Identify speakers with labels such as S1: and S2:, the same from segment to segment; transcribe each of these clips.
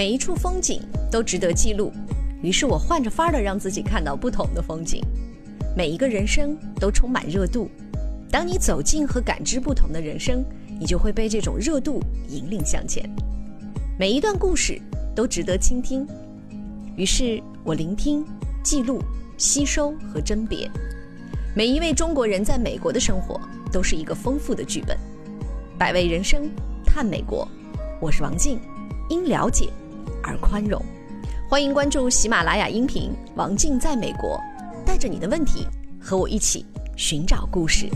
S1: 每一处风景都值得记录，于是我换着法儿的让自己看到不同的风景。每一个人生都充满热度，当你走进和感知不同的人生，你就会被这种热度引领向前。每一段故事都值得倾听，于是我聆听、记录、吸收和甄别。每一位中国人在美国的生活都是一个丰富的剧本。百味人生，探美国，我是王静，因了解而宽容。欢迎关注喜马拉雅音频《王静在美国》，带着你的问题和我一起寻找故事。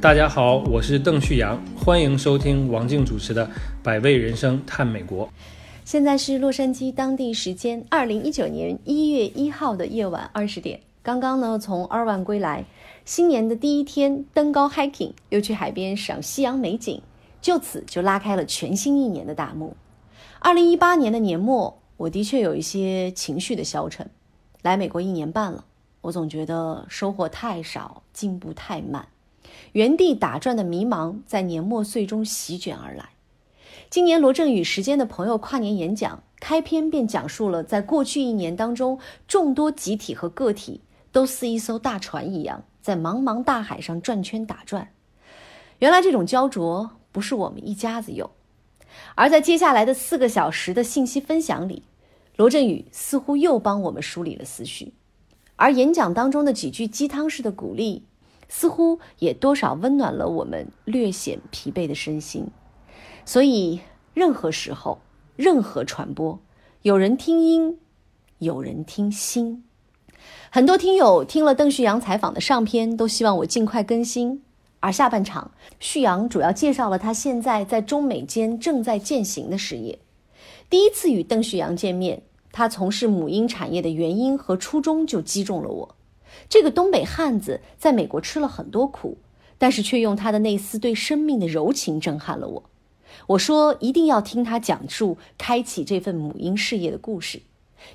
S2: 大家好，我是邓旭阳，欢迎收听王静主持的《百味人生探美国》。
S1: 现在是洛杉矶当地时间二零一九年一月一号的夜晚二十点。刚刚呢从二万归来，新年的第一天登高 hiking，又去海边赏夕阳美景，就此就拉开了全新一年的大幕。二零一八年的年末，我的确有一些情绪的消沉。来美国一年半了，我总觉得收获太少，进步太慢，原地打转的迷茫在年末岁中席卷而来。今年罗振宇时间的朋友跨年演讲开篇便讲述了，在过去一年当中，众多集体和个体。都似一艘大船一样，在茫茫大海上转圈打转。原来这种焦灼不是我们一家子有。而在接下来的四个小时的信息分享里，罗振宇似乎又帮我们梳理了思绪，而演讲当中的几句鸡汤式的鼓励，似乎也多少温暖了我们略显疲惫的身心。所以，任何时候，任何传播，有人听音，有人听心。很多听友听了邓旭阳采访的上篇，都希望我尽快更新。而下半场，旭阳主要介绍了他现在在中美间正在践行的事业。第一次与邓旭阳见面，他从事母婴产业的原因和初衷就击中了我。这个东北汉子在美国吃了很多苦，但是却用他的那丝对生命的柔情震撼了我。我说一定要听他讲述开启这份母婴事业的故事，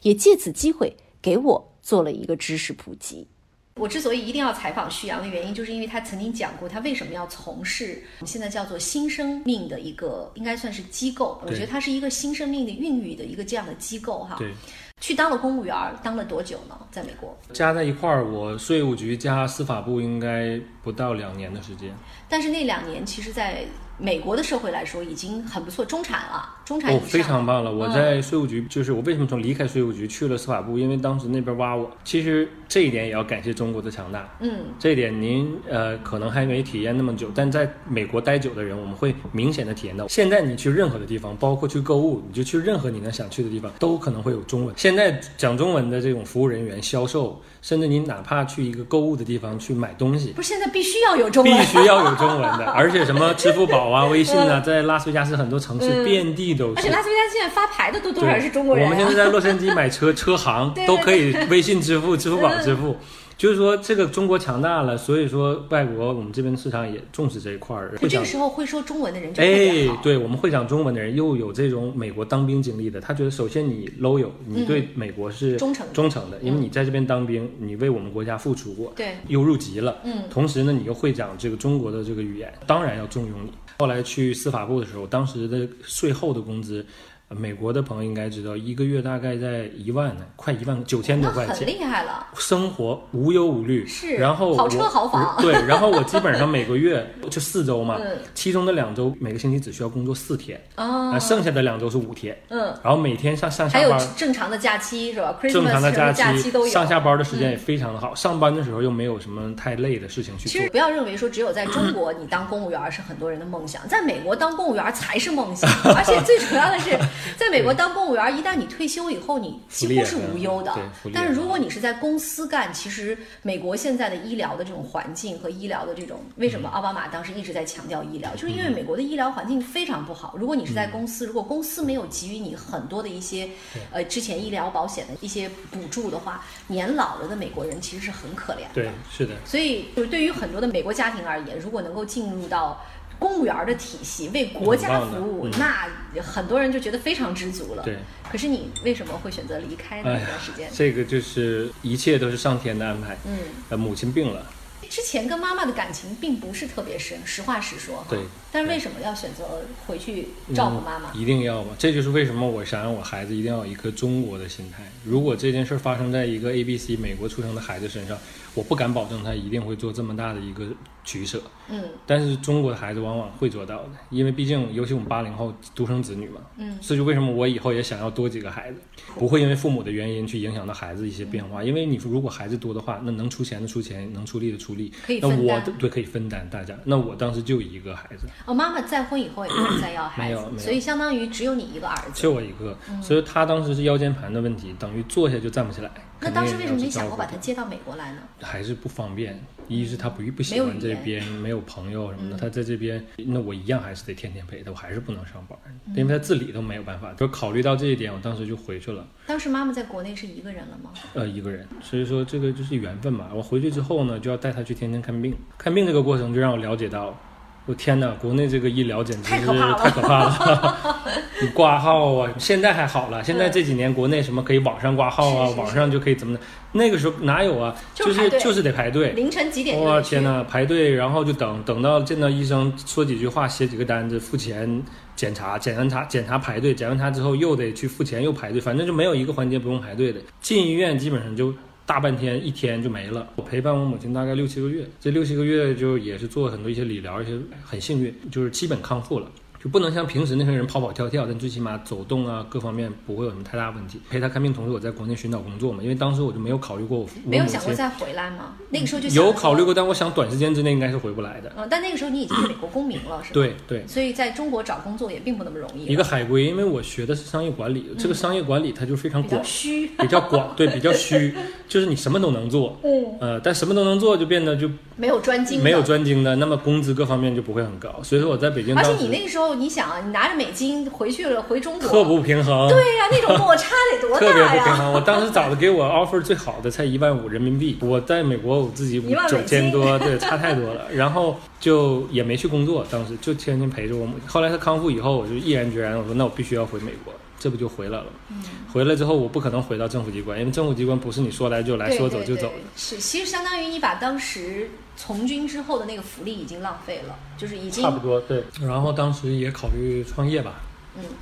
S1: 也借此机会给我。做了一个知识普及。我之所以一定要采访徐阳的原因，就是因为他曾经讲过他为什么要从事我们现在叫做新生命的一个，应该算是机构。我觉得它是一个新生命的孕育的一个这样的机构哈。
S2: 对。
S1: 去当了公务员，当了多久呢？在美国
S2: 加在一块儿，我税务局加司法部应该不到两年的时间。
S1: 但是那两年，其实在美国的社会来说，已经很不错，中产了，中产
S2: 哦，非常棒了。我在税务局，就是我为什么从离开税务局去了司法部？因为当时那边挖我。其实这一点也要感谢中国的强大。
S1: 嗯，
S2: 这一点您呃可能还没体验那么久，但在美国待久的人，我们会明显的体验到。现在你去任何的地方，包括去购物，你就去任何你能想去的地方，都可能会有中文。现现在讲中文的这种服务人员、销售，甚至你哪怕去一个购物的地方去买东西，
S1: 不是现在必须要有中文，
S2: 必须要有中文的，而且什么支付宝啊、微信啊，在拉斯维加斯很多城市遍地都是。
S1: 而且拉斯维加斯现在发牌的都多少是中国人。
S2: 我们现在在洛杉矶买车，车行 都可以微信支付、支付宝支付。就是说，这个中国强大了，所以说外国我们这边市场也重视这一块儿。
S1: 这个时候会说中文的人就
S2: 哎，对我们会讲中文的人，又有这种美国当兵经历的，他觉得首先你 loyal，你对美国是
S1: 忠诚
S2: 忠诚的，因为你在这边当兵，你为我们国家付出过，
S1: 对，
S2: 又入籍了，
S1: 嗯，
S2: 同时呢，你又会讲这个中国的这个语言，当然要重用你。后来去司法部的时候，当时的税后的工资。美国的朋友应该知道，一个月大概在一万呢，快一万九千多块钱，
S1: 很厉害了。
S2: 生活无忧无虑，
S1: 是。
S2: 然后
S1: 豪车豪房，
S2: 对。然后我基本上每个月 就四周嘛，其中的两周每个星期只需要工作四天，
S1: 啊，
S2: 剩下的两周是五天，
S1: 嗯。
S2: 然后每天上上下班，
S1: 还有正常的假期是吧？
S2: 正常的
S1: 假
S2: 期
S1: 都有。
S2: 上下班的时间也非常的好，上班的时候又没有什么太累的事情去做。
S1: 其实不要认为说只有在中国你当公务员是很多人的梦想，在美国当公务员才是梦想，而且最主要的是在美国当公。务员一旦你退休以后，你几乎是无忧的。但是如果你是在公司干，其实美国现在的医疗的这种环境和医疗的这种，为什么奥巴马当时一直在强调医疗，就是因为美国的医疗环境非常不好。如果你是在公司，如果公司没有给予你很多的一些呃之前医疗保险的一些补助的话，年老了的美国人其实是很可怜的。
S2: 对，是的。
S1: 所以就是对于很多的美国家庭而言，如果能够进入到。公务员的体系为国家服务，那很多人就觉得非常知足了。
S2: 对，
S1: 可是你为什么会选择离开那段时间？
S2: 这个就是一切都是上天的安排。
S1: 嗯，
S2: 呃，母亲病了，
S1: 之前跟妈妈的感情并不是特别深，实话实说哈。
S2: 对。
S1: 但是为什么要选择回去照顾妈妈？
S2: 一定要吗？这就是为什么我想让我孩子一定要有一颗中国的心态。如果这件事发生在一个 A B C 美国出生的孩子身上，我不敢保证他一定会做这么大的一个取舍。
S1: 嗯。
S2: 但是中国的孩子往往会做到的，因为毕竟尤其我们八零后独生子女嘛。
S1: 嗯。
S2: 这就为什么我以后也想要多几个孩子，不会因为父母的原因去影响到孩子一些变化。因为你如果孩子多的话，那能出钱的出钱，能出力的出力。
S1: 可以
S2: 那我对可以分担大家。那我当时就一个孩子。
S1: 哦，妈妈再婚以后也 没有再要孩子，
S2: 没有没有，
S1: 所以相当于只有你一个儿子。
S2: 就我一个，所以他当时是腰间盘的问题，等于坐下就站不起来。
S1: 那当时为什么没想过把他接到美国来呢？
S2: 还是不方便，一是他不不喜欢这边，没有朋友什么的。他在这边，那我一样还是得天天陪他，我还是不能上班，因为他自理都没有办法。就考虑到这一点，我当时就回去了。
S1: 当时妈妈在国内是一个人了吗？
S2: 呃，一个人。所以说这个就是缘分嘛。我回去之后呢，就要带他去天天看病。看病这个过程就让我了解到。我天哪，国内这个医疗简直是太可怕了！你挂号啊，现在还好了，现在这几年国内什么可以网上挂号啊，网上就可以怎么的？那个时候哪有啊？就是就是得排队，
S1: 凌晨几点？
S2: 哇天哪，排队，然后就等等到见到医生，说几句话，写几个单子，付钱，检查，检完查，检查排队，检完查之后又得去付钱，又排队，反正就没有一个环节不用排队的。进医院基本上就。大半天一天就没了。我陪伴我母亲大概六七个月，这六七个月就也是做很多一些理疗，而且很幸运，就是基本康复了。就不能像平时那些人跑跑跳跳，但最起码走动啊，各方面不会有什么太大问题。陪他看病，同时我在国内寻找工作嘛，因为当时我就没有考虑过我
S1: 没有想过再回来吗？那个时候就
S2: 有考虑过，但我想短时间之内应该是回不来的。
S1: 嗯，但那个时候你已经是美国公民了，是吧？
S2: 对对。
S1: 所以在中国找工作也并不那么容易。
S2: 一个海归，因为我学的是商业管理，这个商业管理它就非常广，
S1: 虚，
S2: 比较广，对，比较虚，就是你什么都能做，
S1: 嗯，
S2: 呃，但什么都能做就变得就
S1: 没有专精，
S2: 没有专精的，那么工资各方面就不会很高。所以说我在北京，而
S1: 且你那个时候你想啊，你拿着。美金回去了，回中国
S2: 特不平衡。
S1: 对呀，那种落差得多大
S2: 呀！特别不平衡。我当时找的给我 offer 最好的才一万五人民币，我在美国我自己九千多，对，差太多了。然后就也没去工作，当时就天天陪着我母亲。后来她康复以后，我就毅然决然，我说那我必须要回美国，这不就回来了。
S1: 吗。
S2: 回来之后，我不可能回到政府机关，因为政府机关不是你说来就来说走就走的。
S1: 是，其实相当于你把当时从军之后的那个福利已经浪费了，就是已经
S2: 差不多对。然后当时也考虑创业吧。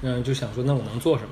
S1: 嗯，
S2: 就想说，那我能做什么？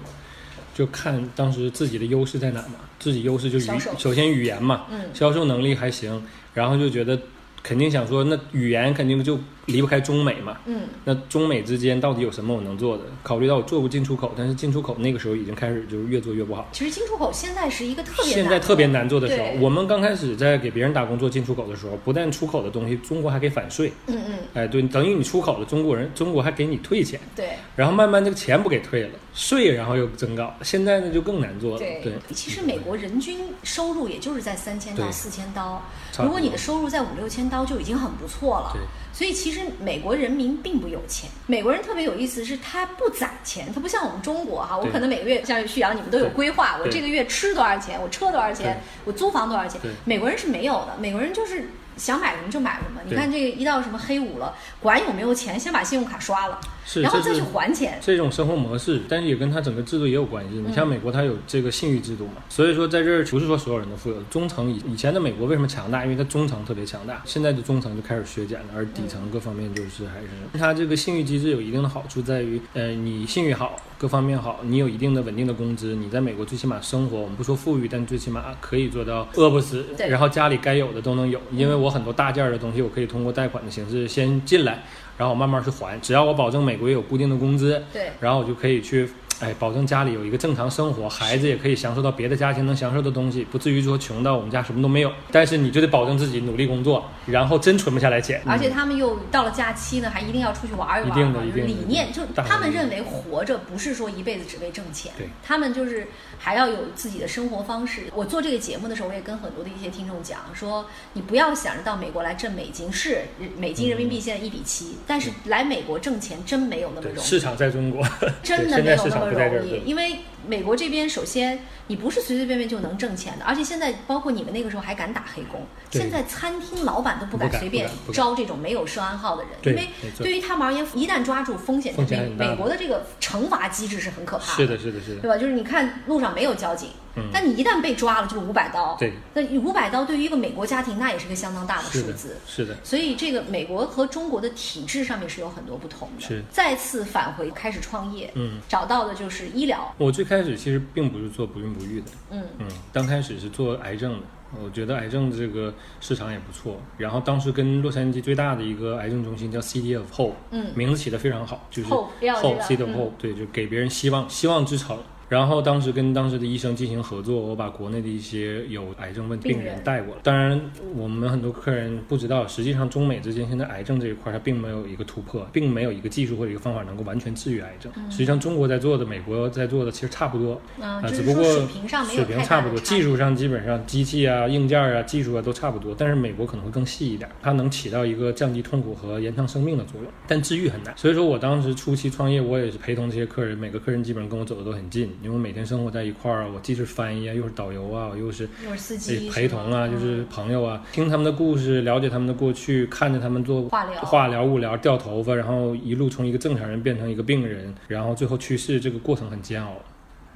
S2: 就看当时自己的优势在哪嘛。自己优势就语，首先语言嘛，
S1: 嗯，
S2: 销售能力还行。然后就觉得，肯定想说，那语言肯定就。离不开中美嘛，
S1: 嗯，
S2: 那中美之间到底有什么我能做的？考虑到我做过进出口，但是进出口那个时候已经开始就是越做越不好。
S1: 其实进出口现在是一个特别
S2: 现在特别难做的时候。我们刚开始在给别人打工做进出口的时候，不但出口的东西中国还给返税，
S1: 嗯嗯，
S2: 哎对，等于你出口的中国人，中国还给你退钱，
S1: 对。
S2: 然后慢慢这个钱不给退了，税然后又增高，现在呢就更难做了。对，
S1: 其实美国人均收入也就是在三千到四千刀，如果你的收入在五六千刀就已经很不错了。
S2: 对。
S1: 所以其实美国人民并不有钱，美国人特别有意思，是他不攒钱，他不像我们中国哈，我可能每个月像旭阳你们都有规划，我这个月吃多少钱，我车多少钱，我租房多少钱，美国人是没有的，美国人就是想买什么就买什么。你看这个一到什么黑五了，管有没有钱，先把信用卡刷了。然后再去还钱，
S2: 这种生活模式，但是也跟他整个制度也有关系。你像美国，它有这个信誉制度嘛，所以说在这儿不是说所有人都富有。中层以以前的美国为什么强大？因为它中层特别强大，现在的中层就开始削减了，而底层各方面就是还是它这个信誉机制有一定的好处在于，呃，你信誉好，各方面好，你有一定的稳定的工资，你在美国最起码生活，我们不说富裕，但最起码可以做到饿不死，然后家里该有的都能有。因为我很多大件儿的东西，我可以通过贷款的形式先进来。然后我慢慢去还，只要我保证每个月有固定的工资，
S1: 对，
S2: 然后我就可以去。哎，保证家里有一个正常生活，孩子也可以享受到别的家庭能享受的东西，不至于说穷到我们家什么都没有。但是你就得保证自己努力工作，然后真存不下来钱。
S1: 而且他们又到了假期呢，还一定要出去玩一玩。
S2: 一定的，一定的。
S1: 理念就他们认为活着不是说一辈子只为挣钱，
S2: 对，
S1: 他们就是还要有自己的生活方式。我做这个节目的时候，我也跟很多的一些听众讲说，你不要想着到美国来挣美金，是美金人民币现在一比七，但是来美国挣钱真没有那么容易。
S2: 市场在中国，
S1: 真的没有那么不容易，因为美国这边首先你不是随随便便就能挣钱的，而且现在包括你们那个时候还敢打黑工，现在餐厅老板都不敢随便招这种没有涉案号的人，因为对于他们而言，一旦抓住风险，美美国的这个惩罚机制是很可怕
S2: 的，是的，是的，是的，
S1: 对吧？就是你看路上没有交警。但你一旦被抓了，就是五百刀。
S2: 对，
S1: 那五百刀对于一个美国家庭，那也是个相当大的数字。
S2: 是的。
S1: 所以这个美国和中国的体制上面是有很多不同的。
S2: 是。
S1: 再次返回开始创业，嗯，找到的就是医疗。
S2: 我最开始其实并不是做不孕不育的，嗯嗯，刚开始是做癌症的。我觉得癌症的这个市场也不错。然后当时跟洛杉矶最大的一个癌症中心叫 City of Hope，嗯，名字起得非常好，就是
S1: Hope
S2: City of Hope，对，就给别人希望，希望之城。然后当时跟当时的医生进行合作，我把国内的一些有癌症问病人带过来。当然，我们很多客人不知道，实际上中美之间现在癌症这一块它并没有一个突破，并没有一个技术或者一个方法能够完全治愈癌症。实际上，中国在做的，美国在做的其实差不多啊，只不过水平差不多，技术上基本上机器啊、硬件啊、技术啊都差不多。但是美国可能会更细一点，它能起到一个降低痛苦和延长生命的作用，但治愈很难。所以说我当时初期创业，我也是陪同这些客人，每个客人基本上跟我走的都很近。因为每天生活在一块儿啊，我既是翻译啊，又是导游啊，我又是
S1: 司机
S2: 陪同啊，就是朋友啊，听他们的故事，了解他们的过去，看着他们做
S1: 化疗、
S2: 化疗、物疗、掉头发，然后一路从一个正常人变成一个病人，然后最后去世，这个过程很煎熬。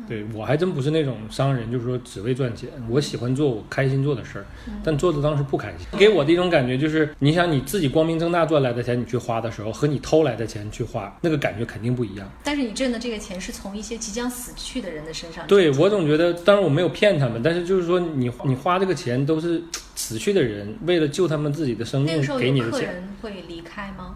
S2: 对我还真不是那种商人，就是说只为赚钱。我喜欢做我开心做的事儿，但做的当时不开心。给我的一种感觉就是，你想你自己光明正大赚来的钱，你去花的时候，和你偷来的钱去花，那个感觉肯定不一样。
S1: 但是你挣的这个钱是从一些即将死去的人的身上。
S2: 对我总觉得，当然我没有骗他们，但是就是说，你你花这个钱都是死去的人为了救他们自己的生命给你的钱。客
S1: 人会离开吗？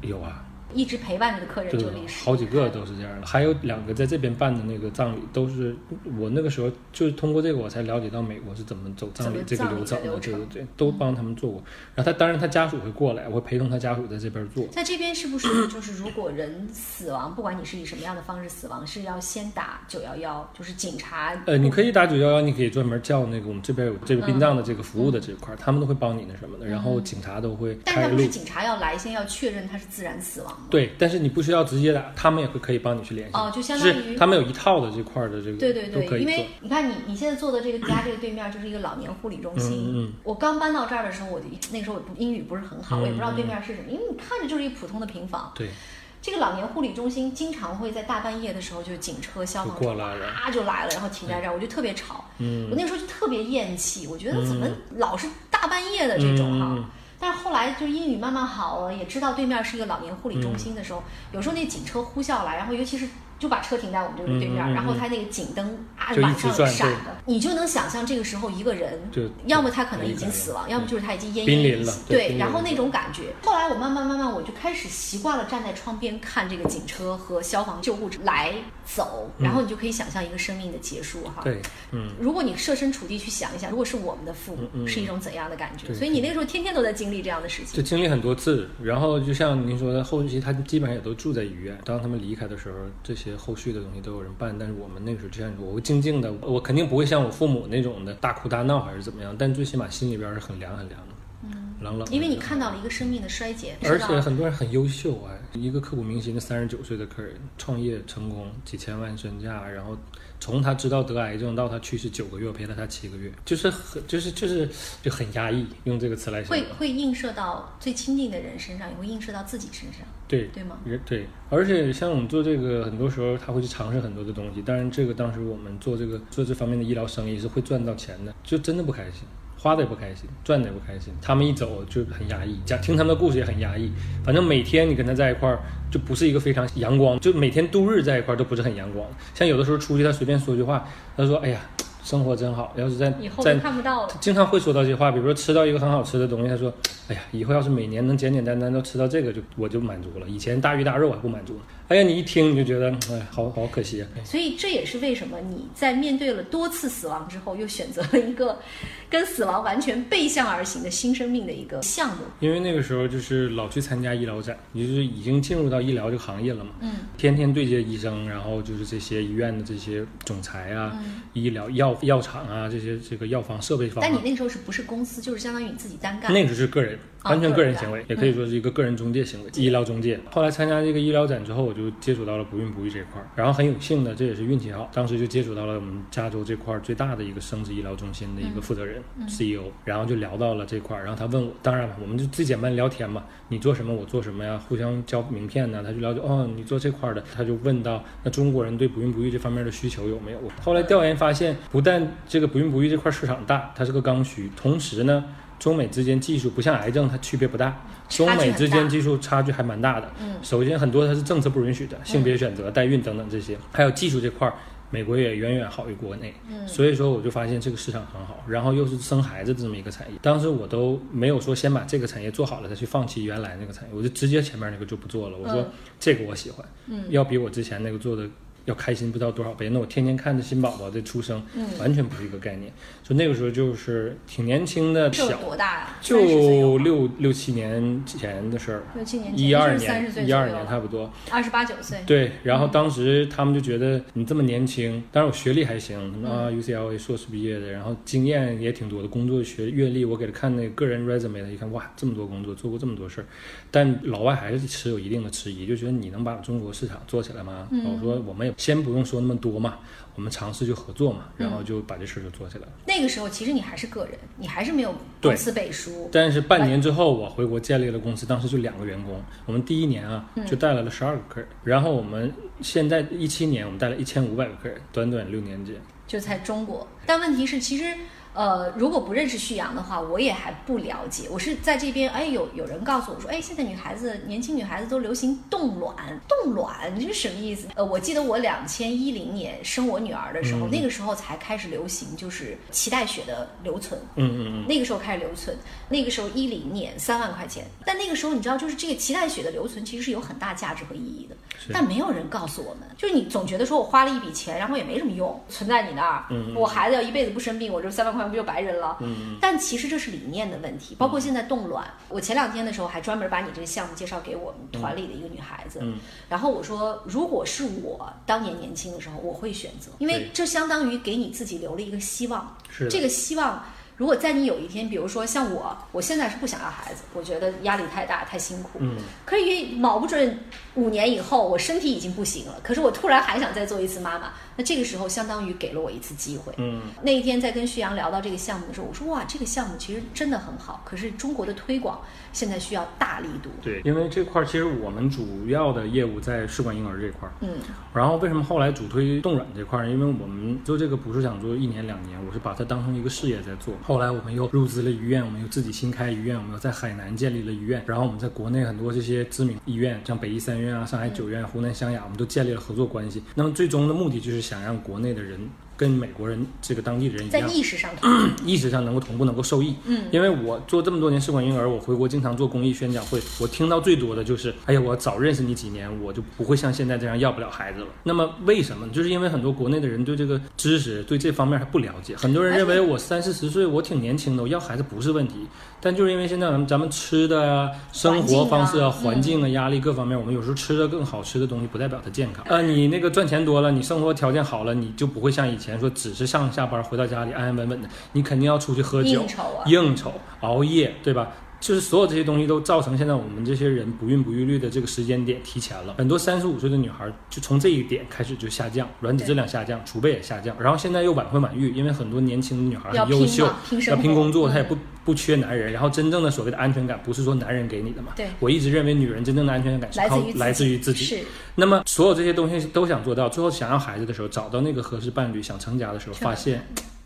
S2: 有啊。
S1: 一直陪伴着的客人就离世，
S2: 好几个都是这样的。还有两个在这边办的那个葬礼，都是我那个时候就是通过这个我才了解到美国是怎么走葬礼这个流程的，对对对，都帮他们做过。然后他当然他家属会过来，我会陪同他家属在这边做。
S1: 在这边是不是 就是如果人死亡，不管你是以什么样的方式死亡，是要先打九幺幺，就是警察？
S2: 呃，你可以打九幺幺，你可以专门叫那个我们这边有这个殡葬的这个服务的这块，他们都会帮你那什么的。然后警察都会，
S1: 但他不是警察要来先要确认他是自然死亡吗？
S2: 对，但是你。不需要直接打，他们也会可以帮你去联系。
S1: 哦，就相当于
S2: 他们有一套的这块的这个，
S1: 对对对，因为你看你你现在坐的这个家这个对面就是一个老年护理中心。
S2: 嗯
S1: 我刚搬到这儿的时候，我就那个时候我英语不是很好，我也不知道对面是什么，因为你看着就是一普通的平房。
S2: 对。
S1: 这个老年护理中心经常会在大半夜的时候，就警车、消防车
S2: 啊
S1: 就来了，然后停在这儿，我就特别吵。嗯。我那个时候就特别厌气，我觉得怎么老是大半夜的这种哈。但是后来就英语慢慢好了，也知道对面是一个老年护理中心的时候，有时候那警车呼啸来，然后尤其是。就把车停在我们这个对面，然后他那个警灯啊晚上闪的，你就能想象这个时候一个人，要么他可能已经死亡，要么就是他已经奄奄一息。对，然后那种感觉。后来我慢慢慢慢我就开始习惯了站在窗边看这个警车和消防救护车来走，然后你就可以想象一个生命的结束哈。
S2: 对，嗯。
S1: 如果你设身处地去想一想，如果是我们的父母，是一种怎样的感觉？所以你那个时候天天都在经历这样的事情。
S2: 就经历很多次，然后就像您说的，后期他基本上也都住在医院。当他们离开的时候，这些后续的东西都。有人办，但是我们那个时候这样，我会静静的，我肯定不会像我父母那种的大哭大闹还是怎么样，但最起码心里边是很凉很凉的，嗯，冷冷。
S1: 因为你看到了一个生命的衰竭，
S2: 而且很多人很优秀啊，一个刻骨铭心的三十九岁的客人，创业成功，几千万身价，然后从他知道得癌症到他去世九个月，我陪了他七个月，就是很就是就是就很压抑，用这个词来形容。
S1: 会会映射到最亲近的人身上，也会映射到自己身上。
S2: 对
S1: 对吗？
S2: 对，而且像我们做这个，很多时候他会去尝试很多的东西。当然，这个当时我们做这个做这方面的医疗生意是会赚到钱的，就真的不开心，花的也不开心，赚的也不开心。他们一走就很压抑，讲听他们的故事也很压抑。反正每天你跟他在一块儿，就不是一个非常阳光，就每天度日在一块儿都不是很阳光。像有的时候出去，他随便说句话，他说：“哎呀。”生活真好，要是在在
S1: 看不到了，
S2: 经常会说到这些话。比如说吃到一个很好吃的东西，他说：“哎呀，以后要是每年能简简单单都吃到这个，就我就满足了。以前大鱼大肉还不满足呢。”哎呀，你一听你就觉得，哎，好好可惜啊。
S1: 所以这也是为什么你在面对了多次死亡之后，又选择了一个跟死亡完全背向而行的新生命的一个项目。
S2: 因为那个时候就是老去参加医疗展，你就是已经进入到医疗这个行业了嘛。嗯。天天对接医生，然后就是这些医院的这些总裁啊，医疗药药药厂啊，这些这个药房设备方。
S1: 但你那个时候是不是公司，就是相当于你自己单干？
S2: 那个是个人，
S1: 啊
S2: 完全个人行为，也可以说是一个个人中介行为，医疗中介。后来参加这个医疗展之后，我就接触到了不孕不育这一块儿，然后很有幸的，这也是运气好，当时就接触到了我们加州这块儿最大的一个生殖医疗中心的一个负责人、CEO，然后就聊到了这块儿，然后他问我，当然了，我们就最简单聊天嘛，你做什么，我做什么呀，互相交名片呢，他就了解，哦，你做这块儿的，他就问到，那中国人对不孕不育这方面的需求有没有？后来调研发现，不但这个不孕不育这块市场大，它是个刚需，同时呢。中美之间技术不像癌症，它区别不大。中美之间技术差距还蛮大的。
S1: 嗯，
S2: 首先很多它是政策不允许的，性别选择、代孕等等这些，还有技术这块儿，美国也远远好于国内。
S1: 嗯，
S2: 所以说我就发现这个市场很好，然后又是生孩子这么一个产业。当时我都没有说先把这个产业做好了再去放弃原来那个产业，我就直接前面那个就不做了。我说
S1: 嗯
S2: 这个我喜欢，
S1: 嗯
S2: 要比我之前那个做的。要开心不知道多少倍，那我天天看着新宝宝的出生，
S1: 嗯
S2: 完全不是一个概念。就那个时候就是挺年轻的，小，
S1: 多大呀？30岁有
S2: 就六六七年前的事儿，
S1: 六七年，
S2: 一二年，一二年差不多。
S1: 二十八九岁。
S2: 对，然后当时他们就觉得你这么年轻，当然我学历还行，啊 UCLA 硕士毕业的，然后经验也挺多的，工作学阅历，我给他看那个个人 resume，他一看哇，这么多工作，做过这么多事儿，但老外还是持有一定的迟疑，就觉得你能把中国市场做起来吗？
S1: 嗯
S2: 我说我们也先不用说那么多嘛，我们尝试就合作嘛，然
S1: 嗯
S2: 后就把这事儿就做起来了。
S1: 那个时候其实你还是个人，你还是没有公司背书。
S2: 但是半年之后，我回国建立了公司，当时就两个员工。我们第一年啊，就带来了十二个客人，然后我们现在一七年，我们带了一千五百个客人，短短六年间。
S1: 就在中国。但问题是，其实呃，如果不认识旭阳的话，我也还不了解。我是在这边，哎，有有人告诉我说，哎，现在女孩子，年轻女孩子都流行冻卵，冻卵这是什么意思？呃，我记得我两千一零年生我女儿的时候，
S2: 嗯。
S1: 那个时候才开始流行，就是脐带血的留存。
S2: 嗯嗯嗯，
S1: 那个时候开始留存，那个时候一零年三万块钱，但那个时候你知道，就是这个脐带血的留存其实是有很大价值和意义的，
S2: 是。
S1: 但没有人告诉我们，就是你总觉得说我花了一笔钱，然后也没什么用，存在你那儿，
S2: 嗯嗯
S1: 我孩子要一辈子不生病，我这三万块不就白人了？
S2: 嗯嗯
S1: 但其实这是理念的问题，包括现在冻卵，我前两天的时候还专门把你这个项目介绍给我们团里的一个女孩子，
S2: 嗯
S1: 然后我说，如果是我当年年轻的时候，我会选择，因为这相当于给你自己留了一个希望。
S2: 是
S1: 这个希望，如果在你有一天，比如说像我，我现在是不想要孩子，我觉得压力太大，太辛苦。
S2: 嗯
S1: 可以卯不准五年以后，我身体已经不行了，可是我突然还想再做一次妈妈，那这个时候相当于给了我一次机会。
S2: 嗯，
S1: 那一天在跟旭阳聊到这个项目的时候，我说哇，这个项目其实真的很好，可是中国的推广现在需要大力度。
S2: 对，因为这块儿其实我们主要的业务在试管婴儿这块儿，
S1: 嗯
S2: 然后为什么后来主推冻卵这块儿呢？因为我们做这个不是想做一年两年，我是把它当成一个事业在做。后来我们又入资了医院，我们又自己新开医院，我们又在海南建立了医院，然后我们在国内很多这些知名医院，像北医三院啊、上海九院、湖南湘雅，我们都建立了合作关系。那么最终的目的就是想让国内的人跟美国人这个当地人一
S1: 在
S2: 样，
S1: 意识上同意，
S2: 识上能够同步，能够受益。
S1: 嗯
S2: 因为我做这么多年试管婴儿，我回国经常做公益宣讲会，我听到最多的就是，哎呀，我早认识你几年，我就不会像现在这样要不了孩子了。那么为什么？就是因为很多国内的人对这个知识、对这方面还不了解，很多人认为我三四十岁，我挺年轻的，我要孩子不是问题。但就是因为现在咱们咱们吃的啊、生活方式啊、环
S1: 环
S2: 境啊、压力各方面，我们有时候吃的更好吃的东西，不代表它健康。呃，你那个赚钱多了，你生活条件好了，你就不会像以前说只是上下班回到家里安安稳稳的，你肯定要出去喝酒
S1: 应、酬啊，
S2: 应酬、熬夜，对吧？就是所有这些东西都造成现在我们这些人不孕不育率的这个时间点提前了。很多三十五岁的女孩就从这一点开始就下降，卵子质量下降，储备也下降，然后现在又晚婚晚育，因为很多年轻的女孩
S1: 要
S2: 很优秀
S1: 拼嘛，拼
S2: 要，拼工作，
S1: 嗯
S2: 她也不不缺男人。然后真正的所谓的安全感，不是说男人给你的嘛？
S1: 对
S2: 我一直认为女人真正的安全感是靠
S1: 来自于
S2: 自己。
S1: 是
S2: 那么所有这些东西都想做到，最后想要孩子的时候，找到那个合适伴侣，想成家的时候，发现。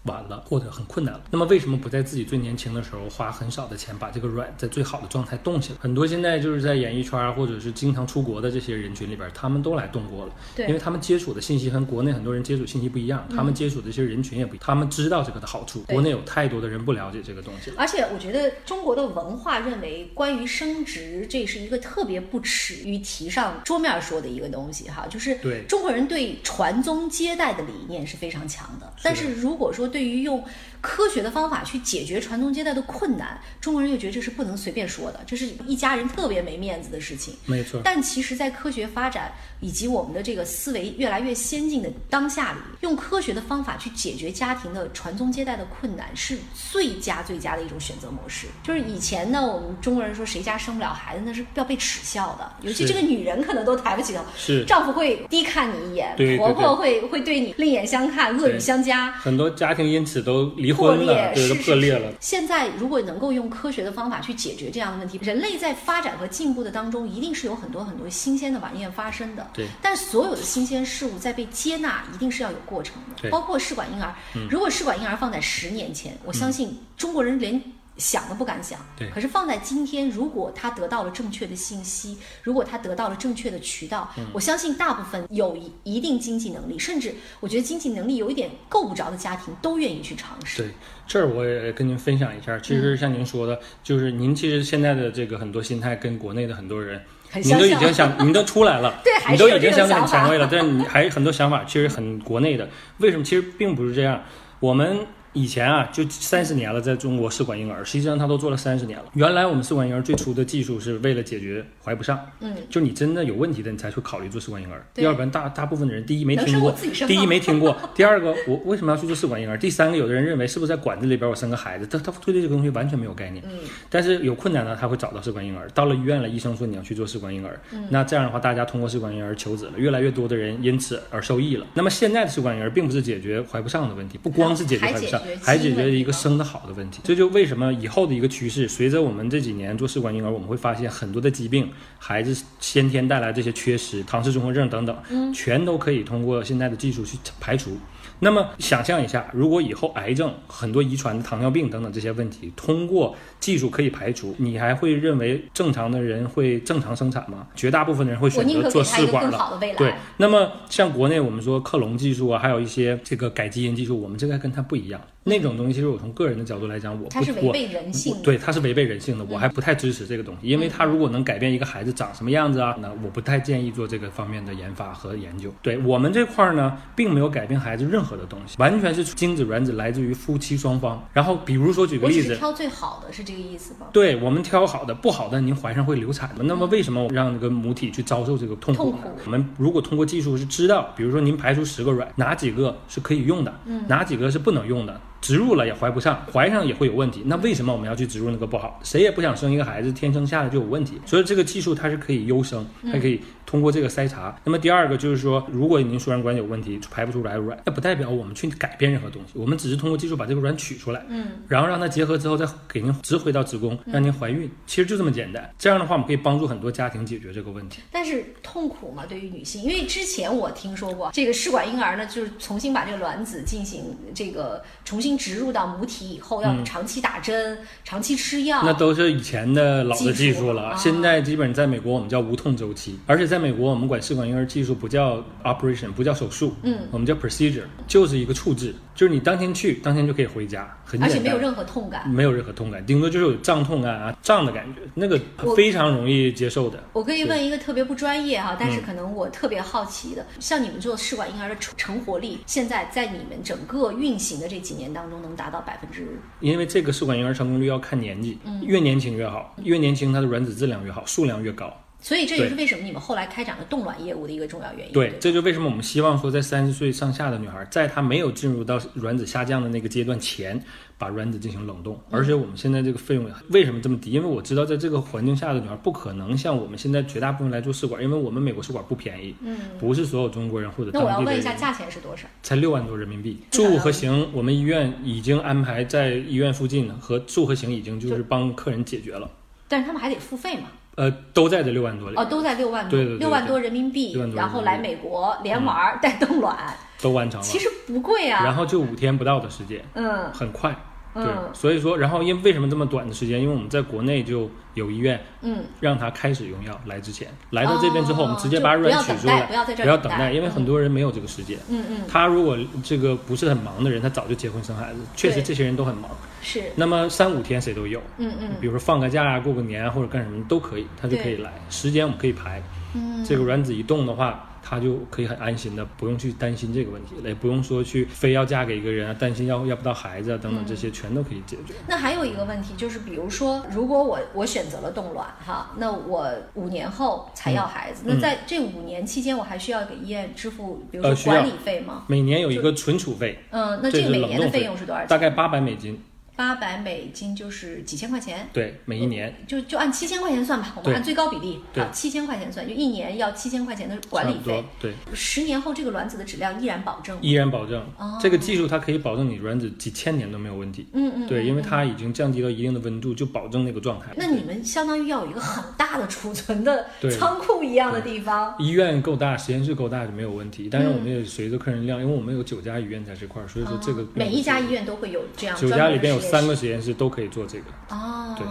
S2: 晚了，或者很困难了。那么为什么不在自己最年轻的时候花很少的钱把这个软在最好的状态冻起来？很多现在就是在演艺圈啊，或者是经常出国的这些人群里边，他们都来动过了，
S1: 对
S2: 因为他们接触的信息和国内很多人接触信息不一样，他们接触的这些人群也不一样，他们知道这个的好处。国内有太多的人不了解这个东西了。
S1: 而且我觉得中国的文化认为，关于生殖这是一个特别不耻于提上桌面说的一个东西哈，就是
S2: 对
S1: 中国人对传宗接代的理念是非常强的。但是如果说对于用科学的方法去解决传宗接代的困难，中国人又觉得这是不能随便说的，这是一家人特别没面子的事情。
S2: 没错。
S1: 但其实，在科学发展以及我们的这个思维越来越先进的当下里，用科学的方法去解决家庭的传宗接代的困难，是最佳最佳的一种选择模式。就是以前呢，我们中国人说谁家生不了孩子，那是要被耻笑的，尤其这个女人可能都抬不起头，
S2: 是
S1: 丈夫会低看你一眼，
S2: 对对对
S1: 婆婆会会对你另眼相看，恶语相加。
S2: 很多家庭因此都离婚了，
S1: 裂
S2: 对，都
S1: 是
S2: 破裂了。
S1: 现在如果能够用科学的方法去解决这样的问题，人类在发展和进步的当中，一定是有很多很多新鲜的玩意儿发生的。
S2: 对
S1: 但所有的新鲜事物在被接纳，一定是要有过程的。
S2: 对
S1: 包括试管婴儿，如果试管婴儿放在十年前，我相信中国人连。想都不敢想，
S2: 对
S1: 可是放在今天，如果他得到了正确的信息，如果他得到了正确的渠道，我相信大部分有一一定经济能力，甚至我觉得经济能力有一点够不着的家庭，都愿意去尝试。
S2: 对，这儿我也跟您分享一下。其实像您说的，就是您其实现在的这个很多心态跟国内的很多人，您都已经想，您都出来了
S1: 对，
S2: 你都已经
S1: 想法
S2: 前卫了，但是你还有很多想法其实很国内的。为什么？其实并不是这样。我们以前啊，就三十年了，在中国试管婴儿，实际上他都做了三十年了。原来我们试管婴儿最初的技术是为了解决怀不上，
S1: 嗯，
S2: 就你真的有问题的，你才会考虑做试管婴儿。
S1: 对
S2: 要不然大大部分的人，第一没听过第一没听过，第二个我为什么要去做试管婴儿？第三个，有的人认为是不是在管子里边我生个孩子，他他对这个东西完全没有概念。
S1: 嗯，
S2: 但是有困难呢，他会找到试管婴儿。到了医院了，医生说你要去做试管婴儿。
S1: 嗯
S2: 那这样的话，大家通过试管婴儿求子了，越来越多的人因此而受益了。那么现在的试管婴儿并不是解决怀不上的问题，不光是解决怀不上
S1: 还解决，
S2: 还解决
S1: 基因问题
S2: 一个生的好的问题。这就为什么以后的一个趋势，随着我们这几年做试管婴儿，我们会发现很多的疾病，孩子先天带来这些缺失，唐氏综合症等等，
S1: 嗯
S2: 全都可以通过现在的技术去排除。那么想象一下，如果以后癌症、很多遗传的糖尿病等等这些问题，通过技术可以排除，你还会认为正常的人会正常生产吗？绝大部分的人会选择做试管了。对，那么像国内我们说克隆技术啊，还有一些这个改基因技术，我们这个跟它不一样。那种东西，其实我从个人的角度来讲，我不我
S1: 它是违背人性的。
S2: 对，它是违背人性的，我还不太支持这个东西，因为它如果能改变一个孩子长什么样子啊，那我不太建议做这个方面的研发和研究。对我们这块儿呢，并没有改变孩子任何的东西，完全是精子卵子来自于夫妻双方。然后比如说举个例子，
S1: 挑最好的，是这个意思吧？
S2: 对我们挑好的，不好的您怀上会流产的。那么为什么让这个母体去遭受这个痛苦呢？
S1: 痛苦
S2: 我们如果通过技术是知道，比如说您排出十个卵，哪几个是可以用的，
S1: 嗯
S2: 哪几个是不能用的。植入了也怀不上，怀上也会有问题。那为什么我们要去植入那个不好？谁也不想生一个孩子天生下来就有问题。所以这个技术它是可以优生，它可以通过这个筛查。那么第二个就是说，如果您输卵管有问题，排不出来卵，那不代表我们去改变任何东西，我们只是通过技术把这个卵取出来，
S1: 嗯，
S2: 然后让它结合之后再给您植回到子宫，让您怀孕。其实就这么简单。这样的话，我们可以帮助很多家庭解决这个问题。
S1: 但是痛苦嘛，对于女性，因为之前我听说过，这个试管婴儿呢，就是重新把这个卵子进行这个重新植入到母体以后，要长期打针、长期吃药。
S2: 嗯那都是以前的老的技
S1: 技术
S2: 术了，
S1: 啊
S2: 现在基本在美国我们叫无痛周期，而且在美国我们管试管婴儿技术不叫 operation，不叫手术，
S1: 嗯，
S2: 我们叫 procedure，就是一个处置，就是你当天去，当天就可以回家，很简单，
S1: 而且没有任何痛感。
S2: 没有任何痛感，顶多就是有胀痛感啊、胀的感觉，那个非常容易接受的。
S1: 我可以问一个特别不专业哈，但是
S2: 嗯
S1: 可能我特别好奇的，像你们做试管婴儿的成成活率，现在在你们整个运行的这几年当中能达到百分之
S2: 因为这个试管婴儿成功率要看年纪，
S1: 嗯
S2: 越年轻越好，越年轻它的卵子质量越好，数量越高。
S1: 所以这也是为什么你们后来开展了冻卵业务的一个重要原因。
S2: 对
S1: 吧，
S2: 这就为什么我们希望说，在三十岁上下的女孩，在她没有进入到卵子下降的那个阶段前，把卵子进行冷冻。而且我们现在这个费用为什么这么低？因为我知道在这个环境下的女孩不可能像我们现在绝大部分来做试管，因为我们美国试管不便宜，
S1: 嗯，
S2: 不是所有中国人或者
S1: 那我要
S2: 当地的人
S1: 问一下，价钱是多少？
S2: 才六万多人民币。住和行，我们医院已经安排在医院附近和住和行已经就是帮客人解决了，
S1: 但是他们还得付费嘛？
S2: 呃，都在这六万多里，
S1: 哦，都在六万多，六万多人民币
S2: 6万，多
S1: 然后来美国连玩带冻卵，
S2: 都完成了
S1: 其。实不贵啊。
S2: 然后就五天不到的时间，
S1: 嗯
S2: 很快。对，
S1: 嗯
S2: 所以说，然后因为为什么这么短的时间？因为我们在国内就有医院
S1: 嗯，
S2: 让他开始用药，来之前，来到这边之后，
S1: 哦
S2: 我们直接把卵取出来，
S1: 就不要在这儿等待
S2: 不要等待，因为很多人没有这个时间。
S1: 嗯嗯，
S2: 他如果这个不是很忙的人，他早就结婚生孩子。确实，这些人都很忙。
S1: 是，
S2: 那么三五天谁都有，
S1: 嗯嗯
S2: 比如说放个假啊、过个年啊，或者干什么都可以，他就可以来。时间我们可以排。
S1: 嗯，
S2: 这个卵子一动的话，它她就可以很安心的，不用去担心这个问题了，也不用说去非要嫁给一个人啊，担心要要不到孩子啊等等这些全都可以解决。
S1: 那还有一个问题就是，比如说，如果我我选择了冻卵哈，那我五年后才要孩子，那在这五年期间，我还需要给医院支付，比如说管理费吗？
S2: 每年有一个存储费，
S1: 嗯，那这个每年的费用是多少钱？
S2: 大概八百美金，
S1: 八百美金就是几千块钱。
S2: 对，每一年。
S1: 就就按七千块钱算吧，我们按最高比例，七千块钱算，就一年要七千块钱的管理费。
S2: 对，
S1: 十年后这个卵子的质量依然保证。
S2: 依然保证、
S1: 哦
S2: 这个技术，它可以保证你卵子几千年都没有问题。
S1: 嗯嗯，
S2: 对，
S1: 嗯
S2: 因为它已经降低到一定的温度，就保证那个状态。
S1: 那你们相当于要有一个很大的储存的
S2: 对
S1: 仓库一样的地方。
S2: 医院够大，实验室够大就没有问题。但是
S1: 嗯
S2: 我们也随着客人量，因为我们有九家医院在这块儿，所以说这个
S1: 哦每一家医
S2: 院
S1: 院都会有这样
S2: 九家里边有三个实验室都可以做这个。
S1: 哦，
S2: 对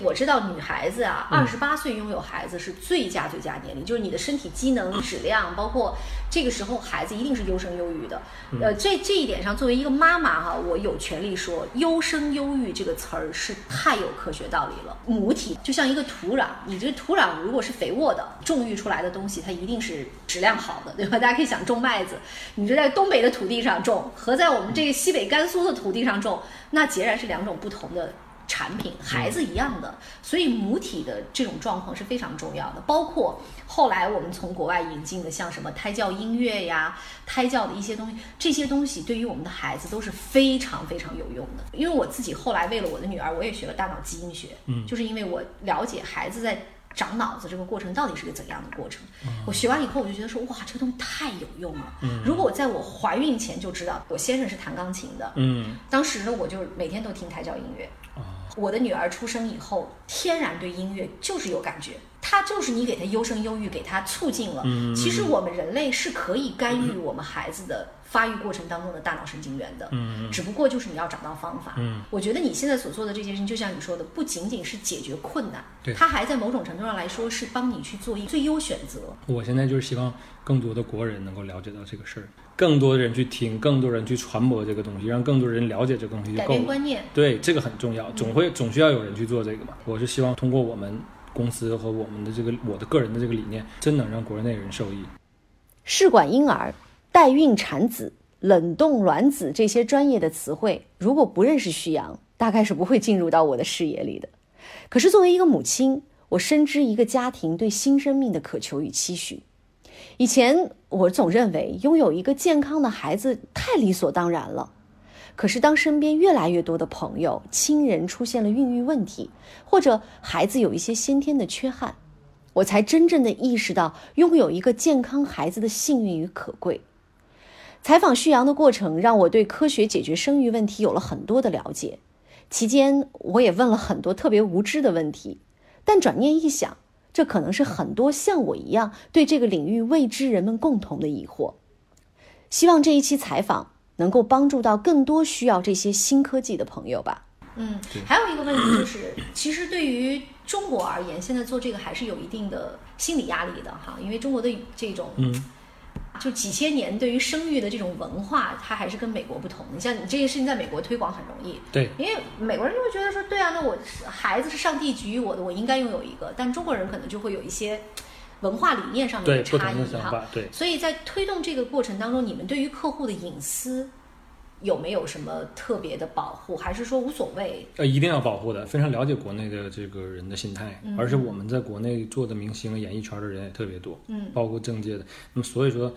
S1: 我知道女孩子啊，
S2: 嗯
S1: 二十八岁拥有孩子是最佳最佳年龄，就是你的身体机能、质量，包括这个时候孩子一定是优生优育的。
S2: 嗯
S1: 呃，这这一点上，作为一个妈妈哈、我有权利说，优生优育这个词儿是太有科学道理了。母体就像一个土壤，你这个土壤如果是肥沃的，种育出来的东西它一定是质量好的，对吧？大家可以想种麦子，你这在东北的土地上种和在我们这个西北甘肃的土地上种，那截然是两种不同的。产品孩子一样的，所以母体的这种状况是非常重要的。包括后来我们从国外引进的，像什么胎教音乐呀、胎教的一些东西，这些东西对于我们的孩子都是非常非常有用的。因为我自己后来为了我的女儿，我也学了大脑基因学，
S2: 嗯
S1: 就是因为我了解孩子在。长脑子这个过程到底是个怎样的过程？我学完以后，我就觉得说，哇，这个东西太有用了。如果我在我怀孕前就知道，我先生是弹钢琴的，
S2: 嗯，
S1: 当时呢，我就每天都听胎教音乐。我的女儿出生以后，天然对音乐就是有感觉，她就是你给她优生优育，给她促进了。
S2: 嗯
S1: 其实我们人类是可以干预我们孩子的发育过程当中的大脑神经元的，
S2: 嗯
S1: 只不过就是你要找到方法。
S2: 嗯
S1: 我觉得你现在所做的这件事情，就像你说的，不仅仅是解决困难，
S2: 对
S1: 它还在某种程度上来说是帮你去做一最优选择。
S2: 我现在就是希望更多的国人能够了解到这个事儿，更多的人去听，更多人去传播这个东西，让更多人了解这个东西就够了。
S1: 变观念，
S2: 对，这个很重要，总会总需要有人去做这个嘛。我是希望通过我们公司和我们的这个我的个人的这个理念，真能让国内人受益。
S1: 试管婴儿、代孕产子、冷冻卵子这些专业的词汇，如果不认识徐阳，大概是不会进入到我的视野里的。可是作为一个母亲，我深知一个家庭对新生命的渴求与期许。以前我总认为拥有一个健康的孩子太理所当然了。可是当身边越来越多的朋友、亲人出现了孕育问题，或者孩子有一些先天的缺憾，我才真正的意识到拥有一个健康孩子的幸运与可贵。采访旭阳的过程让我对科学解决生育问题有了很多的了解，期间我也问了很多特别无知的问题，但转念一想，这可能是很多像我一样对这个领域未知人们共同的疑惑。希望这一期采访能够帮助到更多需要这些新科技的朋友吧。嗯，还有一个问题就是，其实对于中国而言，现在做这个还是有一定的心理压力的哈，因为中国的这种
S2: 嗯，
S1: 就几千年对于生育的这种文化，它还是跟美国不同。你像你这个事情在美国推广很容易，
S2: 对，
S1: 因为美国人就会觉得说，对啊，那我孩子是上帝给予我的，我应该拥有一个。但中国人可能就会有一些文化理念上面
S2: 对
S1: 的差异哈。
S2: 对。
S1: 所以在推动这个过程当中，你们对于客户的隐私有没有什么特别的保护，还是说无所谓？
S2: 呃，一定要保护的，非常了解国内的这个人的心态，
S1: 嗯
S2: 而且我们在国内做的明星、演艺圈的人也特别多，
S1: 嗯，
S2: 包括政界的。那么所以说，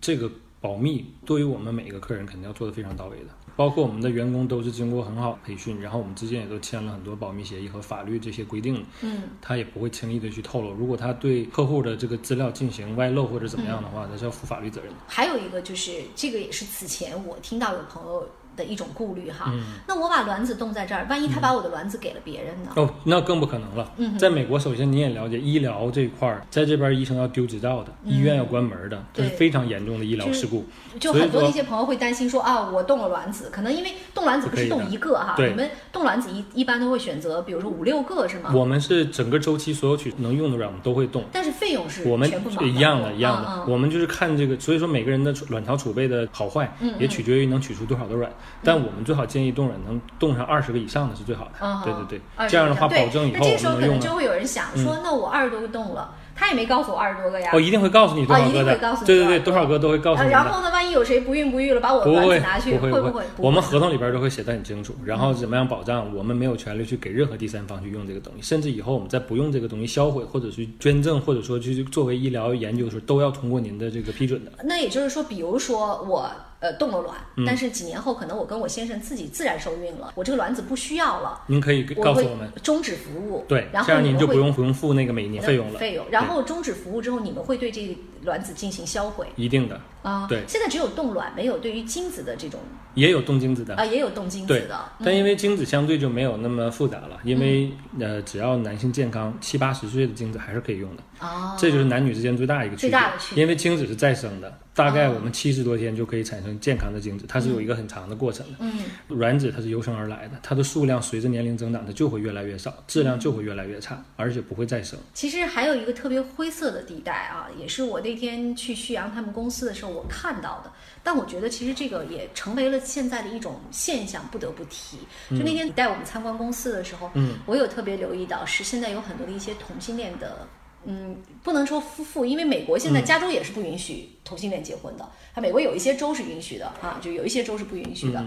S2: 这个保密对于我们每一个客人肯定要做的非常到位的，包括我们的员工都是经过很好的培训，然后我们之间也都签了很多保密协议和法律这些规定，
S1: 嗯
S2: 他也不会轻易的去透露。如果他对客户的这个资料进行外露或者怎么样的话，他是要负法律责任的。
S1: 还有一个就是，这个也是此前我听到有朋友的一种顾虑哈。
S2: 嗯
S1: 那我把卵子冻在这儿，万一他把我的卵子给了别人呢？
S2: 哦，那更不可能了。
S1: 嗯
S2: 在美国，首先你也了解医疗这一块儿，在这边医生要丢执照的，医院要关门的，这是非常严重的医疗事故。
S1: 就很多的一些朋友会担心说啊，我冻了卵子，可能因为冻卵子不是冻一个哈，
S2: 对
S1: 你们冻卵子一一般都会选择，比如说五六个是吗？
S2: 我们是整个周期所有取能用的卵，我们都会冻。
S1: 但是费用是
S2: 我们
S1: 全部
S2: 一样的，一样的。我们就是看这个，所以说每个人的卵巢储备的好坏，也取决于能取出多少的卵。但我们最好建议冻卵能冻上二十个以上的是最好的。
S1: 嗯
S2: 对对对，这样的话保证以
S1: 那这个时候可能。就会有人想说，那我二十多个冻了，他也没告诉我二十多个呀。
S2: 我一定会告诉你多少个的，对对对，多少个都会告诉你。
S1: 然后呢，万一有谁不孕不育了，把我卵子拿去，
S2: 会
S1: 不会？
S2: 我们合同里边都会写得很清楚。然后怎么样保障？我们没有权利去给任何第三方去用这个东西，甚至以后我们再不用这个东西销毁，或者是捐赠，或者说去作为医疗研究的时候，都要通过您的这个批准的。
S1: 那也就是说，比如说我。呃，冻了卵，但是几年后可能我跟我先生自己自然受孕了，我这个卵子不需要了，
S2: 您可以告诉我们
S1: 终止服务，
S2: 对，
S1: 然
S2: 后您就不用不用付那个每年费用了，
S1: 费用，然后终止服务之后，你们会对这个卵子进行销毁，
S2: 一定的
S1: 啊，
S2: 对，
S1: 现在只有冻卵，没有对于精子的这种，
S2: 也有冻精子的。
S1: 啊，也有冻精子的，
S2: 但因为精子相对就没有那么复杂了，因为呃，只要男性健康，七八十岁的精子还是可以用的，
S1: 哦，
S2: 这就是男女之间最大一个
S1: 区别，最大的区别，
S2: 因为精子是再生的。大概我们七十多天就可以产生健康的精子，它是有一个很长的过程的。
S1: 嗯，
S2: 卵子它是由生而来的，它的数量随着年龄增长，它就会越来越少，质量就会越来越差，而且不会再生。
S1: 其实还有一个特别灰色的地带啊，也是我那天去旭阳他们公司的时候我看到的，但我觉得其实这个也成为了现在的一种现象，不得不提。就那天你带我们参观公司的时候，
S2: 嗯，
S1: 我有特别留意到，是现在有很多的一些同性恋的。嗯，不能说夫妇，因为美国现在加州也是不允许同性恋结婚的。它美国有一些州是允许的啊，就有一些州是不允许的。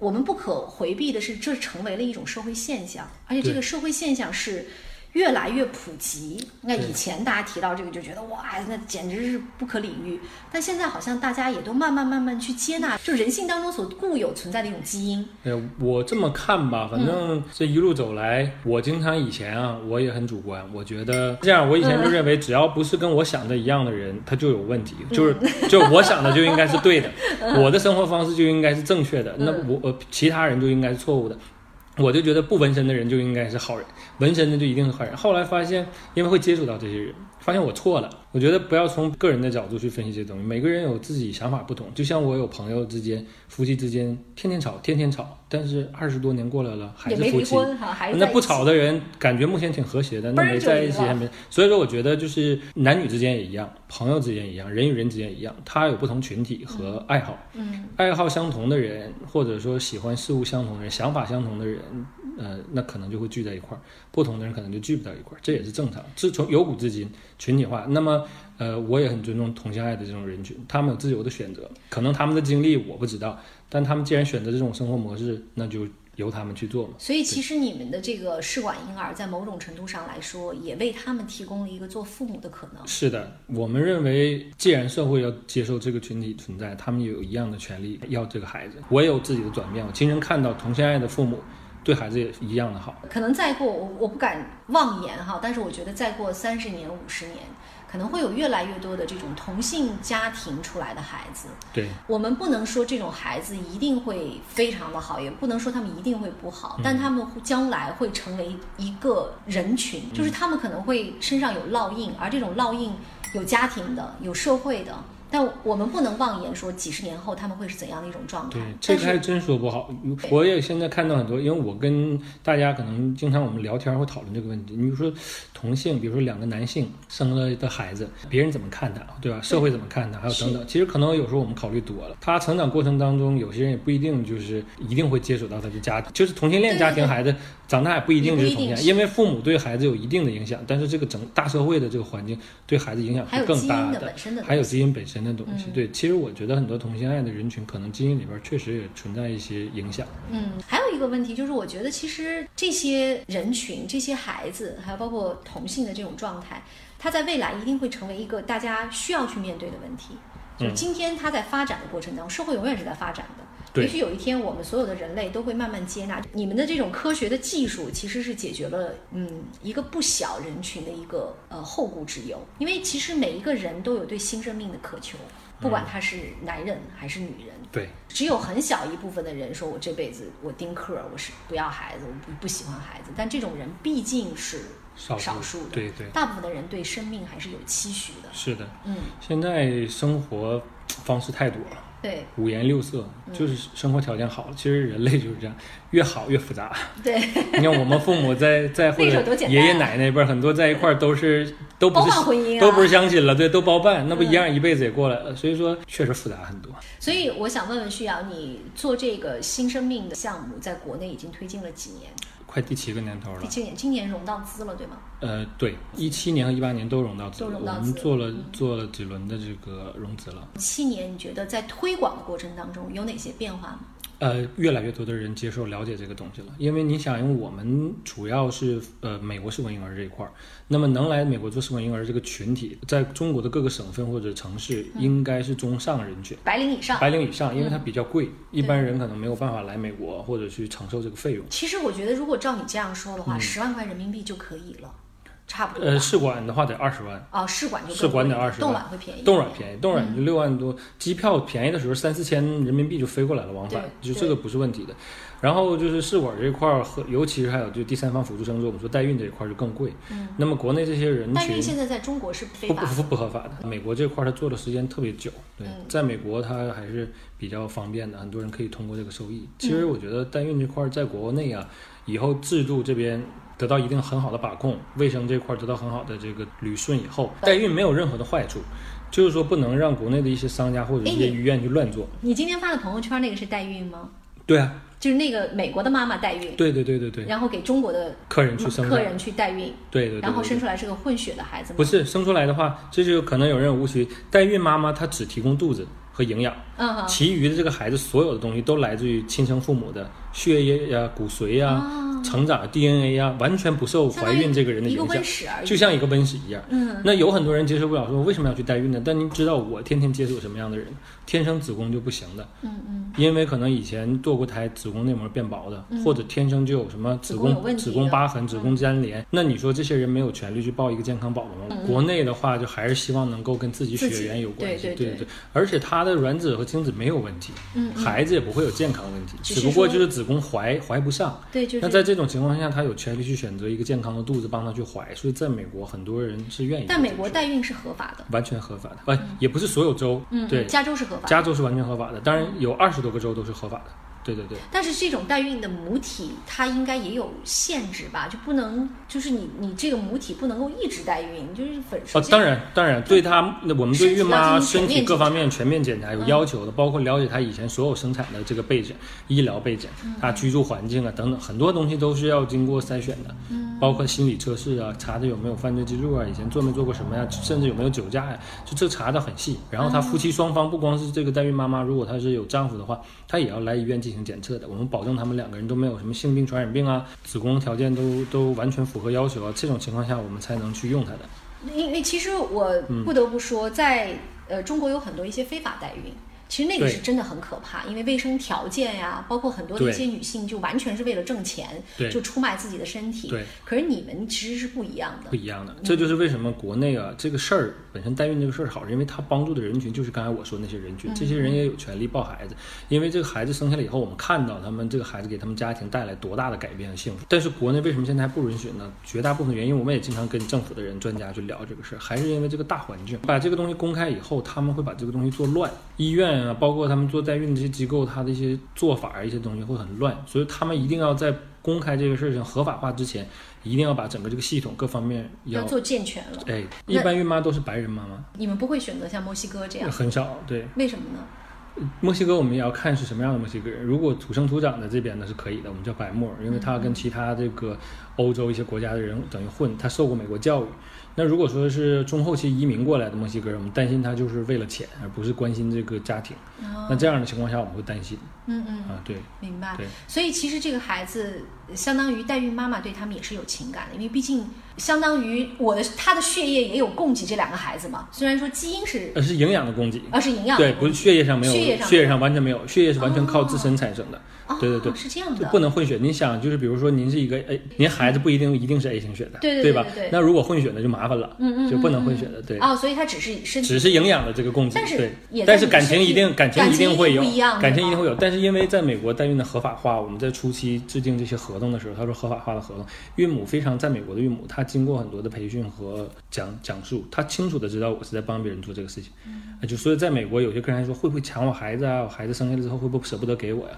S1: 我们不可回避的是，这成为了一种社会现象，而且这个社会现象是。越来越普及。那以前大家提到这个就觉得哇，那简直是不可理喻。但现在好像大家也都慢慢慢慢去接纳，就人性当中所固有存在的一种基因。
S2: 呃，我这么看吧，反正这一路走来，我经常以前啊，我也很主观，我觉得这样，我以前就认为，只要不是跟我想的一样的人，他就有问题，就是就我想的就应该是对的，我的生活方式就应该是正确的，那我其他人就应该是错误的。我就觉得不纹身的人就应该是好人，纹身的就一定是坏人。后来发现，因为会接触到这些人。发现我错了，我觉得不要从个人的角度去分析这些东西。每个人有自己想法不同，就像我有朋友之间、夫妻之间天天吵，天天吵，但是二十多年过来了还是夫妻。那不吵的人感觉目前挺和谐的，那没在一起还没。所以说，我觉得就是男女之间也一样，朋友之间一样，人与人之间一样，他有不同群体和爱好。
S1: 嗯，
S2: 爱好相同的人，或者说喜欢事物相同的人，想法相同的人，呃，那可能就会聚在一块儿；不同的人可能就聚不到一块儿，这也是正常。自从有古至今。群体化，那么，呃，我也很尊重同性爱的这种人群，他们有自由的选择，可能他们的经历我不知道，但他们既然选择这种生活模式，那就由他们去做嘛。
S1: 所以，其实你们的这个试管婴儿，在某种程度上来说，也为他们提供了一个做父母的可能。
S2: 是的，我们认为，既然社会要接受这个群体存在，他们也有一样的权利要这个孩子。我也有自己的转变，我亲身看到同性爱的父母。对孩子也一样的好。
S1: 可能再过我我不敢妄言哈，但是我觉得再过三十年五十年，可能会有越来越多的这种同性家庭出来的孩子。
S2: 对，
S1: 我们不能说这种孩子一定会非常的好，也不能说他们一定会不好，但他们将来会成为一个人群，就是他们可能会身上有烙印，而这种烙印有家庭的，有社会的。但我们不能妄言说几十年后他们会是怎样的一种状态。
S2: 对，这个还真说不好。我也现在看到很多，因为我跟大家可能经常我们聊天会讨论这个问题。你比如说同性，比如说两个男性生了的孩子，别人怎么看他，对吧？社会怎么看他，还有等等。其实可能有时候我们考虑多了。他成长过程当中，有些人也不一定就是一定会接触到他的家庭，就是同性恋家庭孩子长大也不一定就是同性，因为父母对孩子有一定的影响，但是这个整大社会的这个环境对孩子影响是更大
S1: 的。
S2: 还有基因本身。的东西，对，其实我觉得很多同性爱的人群，可能基因里边确实也存在一些影响。
S1: 嗯，还有一个问题就是，我觉得其实这些人群、这些孩子，还有包括同性的这种状态，他在未来一定会成为一个大家需要去面对的问题。就是今天他在发展的过程当中，社会永远是在发展的。也许有一天，我们所有的人类都会慢慢接纳你们的这种科学的技术，其实是解决了嗯一个不小人群的一个呃后顾之忧。因为其实每一个人都有对新生命的渴求，不管他是男人还是女人。
S2: 对，
S1: 只有很小一部分的人说：“我这辈子我丁克，我是不要孩子，我不不喜欢孩子。”但这种人毕竟是少数的。
S2: 对对，
S1: 大部分的人对生命还是有期许的。
S2: 是的，
S1: 嗯，
S2: 现在生活方式太多了。
S1: 对，
S2: 五颜六色，就是生活条件好了。其实人类就是这样，越好越复杂。
S1: 对，
S2: 你看我们父母在在或者爷爷奶奶那辈儿，很多在一块儿都是都不是都不是相亲了，对，都包办，那不一样，一辈子也过来了。所以说，确实复杂很多。
S1: 所以我想问问旭阳，你做这个新生命的项目，在国内已经推进了几年？
S2: 第七个年头了。
S1: 第七年，今年融到资了，对吗？
S2: 呃，对，一七年和一八年都融到资了，我
S1: 都融到资
S2: 们做了
S1: 嗯
S2: 做了几轮的这个融资了。
S1: 七年，你觉得在推广的过程当中有哪些变化吗？
S2: 呃，越来越多的人接受了解这个东西了，因为你想，因为我们主要是呃美国试管婴儿这一块儿，那么能来美国做试管婴儿这个群体，在中国的各个省份或者城市，应该是中上人群。
S1: 白领以上。
S2: 白领以上，因为它比较贵，一般人可能没有办法来美国或者去承受这个费用。
S1: 其实我觉得，如果照你这样说的话，十、万块人民币就可以了，差不多
S2: 呃，试管的话得二十万，
S1: 哦，试管就
S2: 试管得
S1: 贵一点
S2: 20万
S1: 冻卵会便宜。
S2: 冻卵便宜，冻卵就六万多，机票便宜的时候三四千人民币就飞过来了，往返，就这个不是问题的。然后就是试管这一块儿和，尤其是还有就第三方辅助生殖，我们说代孕这一块儿就更贵。嗯，那么国内这些人群
S1: 代孕现在在中国是非
S2: 不不。不不合法的，美国这块儿它做的时间特别久，对，
S1: 嗯
S2: 在美国它还是比较方便的，很多人可以通过这个受益。其
S1: 嗯
S2: 实我觉得代孕这块儿在国内啊，以后制度这边得到一定很好的把控，卫生这块儿得到很好的这个捋顺以后，代孕没有任何的坏处，就是说不能让国内的一些商家或者一些医院去乱做。
S1: 你今天发的朋友圈那个是代孕吗？
S2: 对啊，
S1: 就是那个美国的妈妈代孕，
S2: 对对对对对，
S1: 然后给中国的
S2: 客人去生，
S1: 客人去代孕，
S2: 对对对对，
S1: 然后生出来是个混血的孩子吗？
S2: 不是生出来的话，这就可能有人有误区，代孕妈妈她只提供肚子和营养。
S1: 嗯哼，
S2: 其余的这个孩子所有的东西都来自于亲生父母的血液呀、骨髓呀、
S1: 啊
S2: 成长 DNA 呀，完全不受怀孕这个人的影响。就像一个温室一样。
S1: 嗯，
S2: 那有很多人接受不了，说为什么要去代孕呢？但您知道我天天接触什么样的人？天生子宫就不行的，
S1: 嗯嗯，
S2: 因为可能以前堕过胎，子宫内膜变薄的，或者天生就有什么子
S1: 子宫
S2: 子宫疤痕、子宫粘连。那你说这些人没有权利去抱一个健康宝宝吗？国内的话，就还是希望能够跟自己血缘有关系，
S1: 对对
S2: 而且他的卵子和精子没有问题，孩子也不会有健康问题，
S1: 只
S2: 不过就是子宫怀怀不上。
S1: 对，就是
S2: 那在这种情况下，他有权利去选择一个健康的肚子帮他去怀，所以在美国很多人是愿意。
S1: 但美国代孕是合法的，
S2: 完全合法的，呃，也不是所有州，
S1: 嗯，
S2: 对，
S1: 加州是合法的。
S2: 加州是完全合法的，当然有二十多个州都是合法的。对对对，
S1: 但是这种代孕的母体，它应该也有限制吧？就不能，就是你你这个母体不能够一直代孕，就是本身
S2: 哦，当然当然，对她，那我们对孕妈身
S1: 身体
S2: 各方面全面检查有要求的，包括了解她以前所有生产的这个背景、医疗背景、她居住环境啊等等，很多东西都是要经过筛选的，包括心理测试啊，查的有没有犯罪记录啊，以前做没做过什么呀，甚至有没有酒驾呀，就这查的很细。然后她夫妻双方不光是这个代孕妈妈，如果她是有丈夫的话，她也要来医院进行检测的，我们保证他们两个人都没有什么性病、传染病啊，子宫条件都都完全符合要求啊，这种情况下我们才能去用它的。
S1: 因为其实我
S2: 嗯
S1: 不得不说，在呃中国有很多一些非法代孕。其实那个是真的很可怕，因为卫生条件呀，包括很多的一些女性就完全是为了挣钱，
S2: 对
S1: 就出卖自己的身体。
S2: 对，
S1: 可是你们其实是不一样的
S2: 不。一样的。这就是为什么国内啊这个事儿本身代孕这个事儿好，因为它帮助的人群就是刚才我说那些人群，这些人也有权利抱孩子，因为这个孩子生下来以后，我们看到他们这个孩子给他们家庭带来多大的改变和幸福。但是国内为什么现在还不允许呢？绝大部分原因我们也经常跟政府的人、专家去聊这个事儿，还是因为这个大环境，把这个东西公开以后，他们会把这个东西做乱，医院啊，包括他们做代孕的这些机构，他的一些做法啊，一些东西会很乱，所以他们一定要在公开这个事情合法化之前，一定要把整个这个系统各方面要
S1: 要做健全了，
S2: 哎，一般孕妈都是白人妈妈，
S1: 你们不会选择像墨西哥这样，
S2: 很少。对，
S1: 为什么呢？
S2: 墨西哥我们也要看是什么样的墨西哥人。如果土生土长的这边呢是可以的，我们叫白墨，因为他跟其他这个欧洲一些国家的人等于混，他受过美国教育。那如果说是中后期移民过来的墨西哥人，我们担心他就是为了钱，而不是关心这个家庭。那这样的情况下，我们会担心。
S1: 嗯嗯，
S2: 啊，对。
S1: 明白。
S2: 对。
S1: 所以其实这个孩子相当于代孕妈妈对他们也是有情感的，因为毕竟相当于我的他的血液也有供给这两个孩子嘛。虽然说基因是
S2: 呃是营养的供给，
S1: 而是营养的
S2: 对，不是血液上没有，
S1: 血液上
S2: 血液上完全没有，血液是完全靠自身产生的。
S1: 哦
S2: 对对对。
S1: 是这样
S2: 就
S1: 的，
S2: 不能混血。你想，就是比如说您是一个 A，您孩子不一定一定是 A 型血的，
S1: 对对对
S2: 吧？
S1: 对对
S2: 那如果混血呢就麻烦了，
S1: 嗯嗯
S2: 就不能混血的，对。
S1: 哦，所以他只是身体
S2: 只是营养的这个供给，
S1: 但是
S2: 对
S1: 也，
S2: 但是感情一定感情
S1: 一
S2: 定会有感情一定会有。但是因为在美国代孕的合法化，我们在初期制定这些合同的时候，他说合法化的合同，孕母非常在美国的孕母，她经过很多的培训和讲讲述，她清楚的知道我是在帮别人做这个事情。啊就所以在美国有些客人还说会不会抢我孩子啊？我孩子生下来之后会不会舍不得给我呀？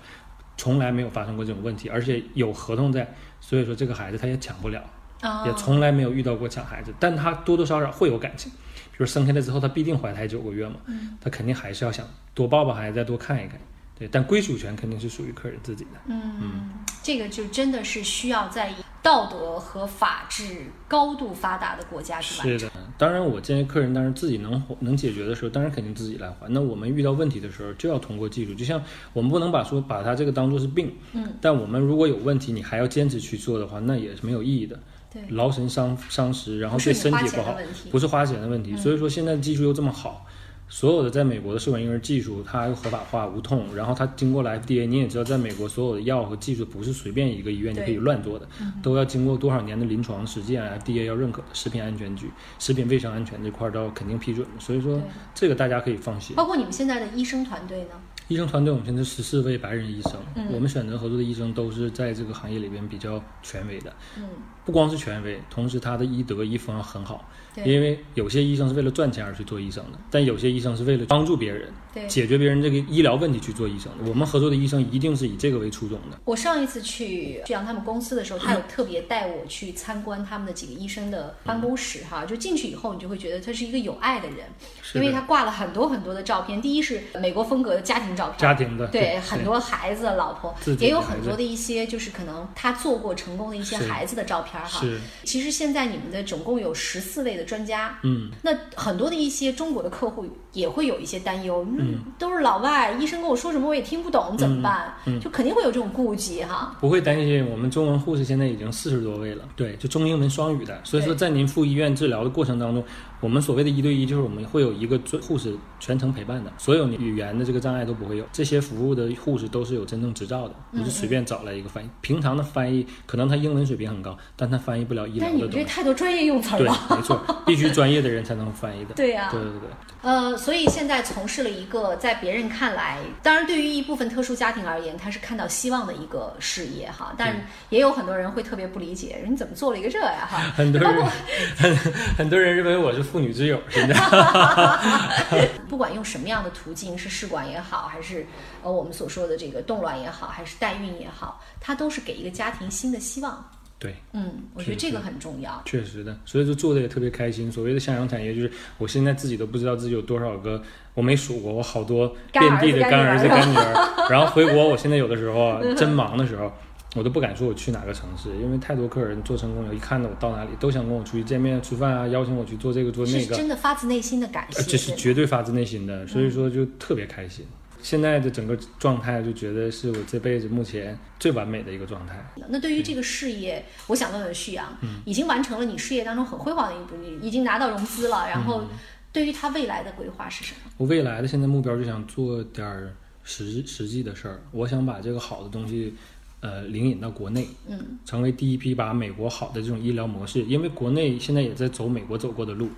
S2: 从来没有发生过这种问题，而且有合同在，所以说这个孩子他也抢不了。
S1: 哦
S2: 也从来没有遇到过抢孩子，但他多多少少会有感情，比如生下来之后，他必定怀胎九个月嘛，他肯定还是要想多抱抱孩子，再多看一看，对，但归属权肯定是属于客人自己的。
S1: 嗯，这个就真的是需要在道德和法治高度发达的国家去完成。
S2: 是的，当然我建议客人，当然自己能能解决的时候，当然肯定自己来还。那我们遇到问题的时候，就要通过技术，就像我们不能把说把它这个当做是病，
S1: 嗯，
S2: 但我们如果有问题，你还要坚持去做的话，那也是没有意义的。
S1: 对，
S2: 劳神伤伤食，然后对身体不好不是花钱的问题。所以说现在技术又这么好，所有的在美国的试管婴儿技术它又合法化无痛，然后它经过了 FDA，你也知道，在美国所有的药和技术不是随便一个医院就可以乱做的，都要经过多少年的临床实践，FDA 要认可的食品安全局、食品卫生安全这块儿都要肯定批准。所以说这个大家可以放心。
S1: 包括你们现在的医生团队呢？
S2: 医生团队，我们现在十四位白人医生，
S1: 嗯
S2: 我们选择合作的医生都是在这个行业里边比较权威的，
S1: 嗯，
S2: 不光是权威，同时他的医德医风很好。
S1: 对
S2: 因为有些医生是为了赚钱而去做医生的，但有些医生是为了帮助别人、
S1: 对。
S2: 解决别人这个医疗问题去做医生的。我们合作的医生一定是以这个为初衷的。
S1: 我上一次去去阳他们公司的时候，他有特别带我去参观他们的几个医生的办公室哈，就进去以后，你就会觉得他是一个有爱的人，
S2: 的
S1: 因为他挂了很多很多的照片。第一是美国风格的家庭照片，
S2: 家庭的
S1: 对很多孩子、老婆也有很多的一些就是可能他做过成功的一些孩子的照片哈。
S2: 是
S1: 其实现在你们的总共有十四位的专家，
S2: 嗯，
S1: 那很多的一些中国的客户也会有一些担忧，嗯，都是老外，医生跟我说什么我也听不懂，怎么办？
S2: 嗯
S1: 就肯定会有这种顾忌哈。
S2: 不会担心。我们中文护士现在已经四十多位了，对，就中英文双语的。所以说，在您赴医院治疗的过程当中，我们所谓的一对一，就是我们会有一个专护士全程陪伴的，所有你语言的这个障碍都不会有。这些服务的护士都是有真正执照的，不是随便找来一个翻译。平常的翻译可能他英文水平很高，但他翻译不了医疗
S1: 但是你这。太多专业用词了。，
S2: 没错，必须专业的人才能翻译的。
S1: 对呀、
S2: 对对对。
S1: 呃，所以现在从事了一个在别人看来，当然对于一部分特殊家庭而言，他是看到希望的一个事业哈，但也有很多人会特别不理解，你怎么做了一个这呀哈？
S2: 很多人 很很多人认为我是妇女之友，现在
S1: 不管用什么样的途径，是试管也好，还是呃我们所说的这个冻卵也好，还是代孕也好，它都是给一个家庭新的希望。
S2: 对。
S1: 嗯，我觉得这个很重要。
S2: 确实的，所以就做的也特别开心。所谓的向阳产业，就是我现在自己都不知道自己有多少个，我没数过，我好多遍地的干儿子、
S1: 干
S2: 干女儿。然后回国，我现在有的时候啊，真忙的时候，我都不敢说我去哪个城市，因为太多客人做成功了，一看到我到哪里，都想跟我出去见面、吃饭啊，邀请我去做这个做那个，
S1: 是真的发自内心的感谢，
S2: 呃这是绝对发自内心的，所以说就特别开心。现在的整个状态，就觉得是我这辈子目前最完美的一个状态。
S1: 那对于这个事业，我想问问旭阳，
S2: 嗯
S1: 已经完成了你事业当中很辉煌的一步，你已经拿到融资了，然
S2: 嗯
S1: 后对于他未来的规划是什么？
S2: 我未来的现在目标就想做点儿实实际的事儿，我想把这个好的东西，呃，领引到国内，
S1: 嗯，
S2: 成为第一批把美国好的这种医疗模式，因为国内现在也在走美国走过的路，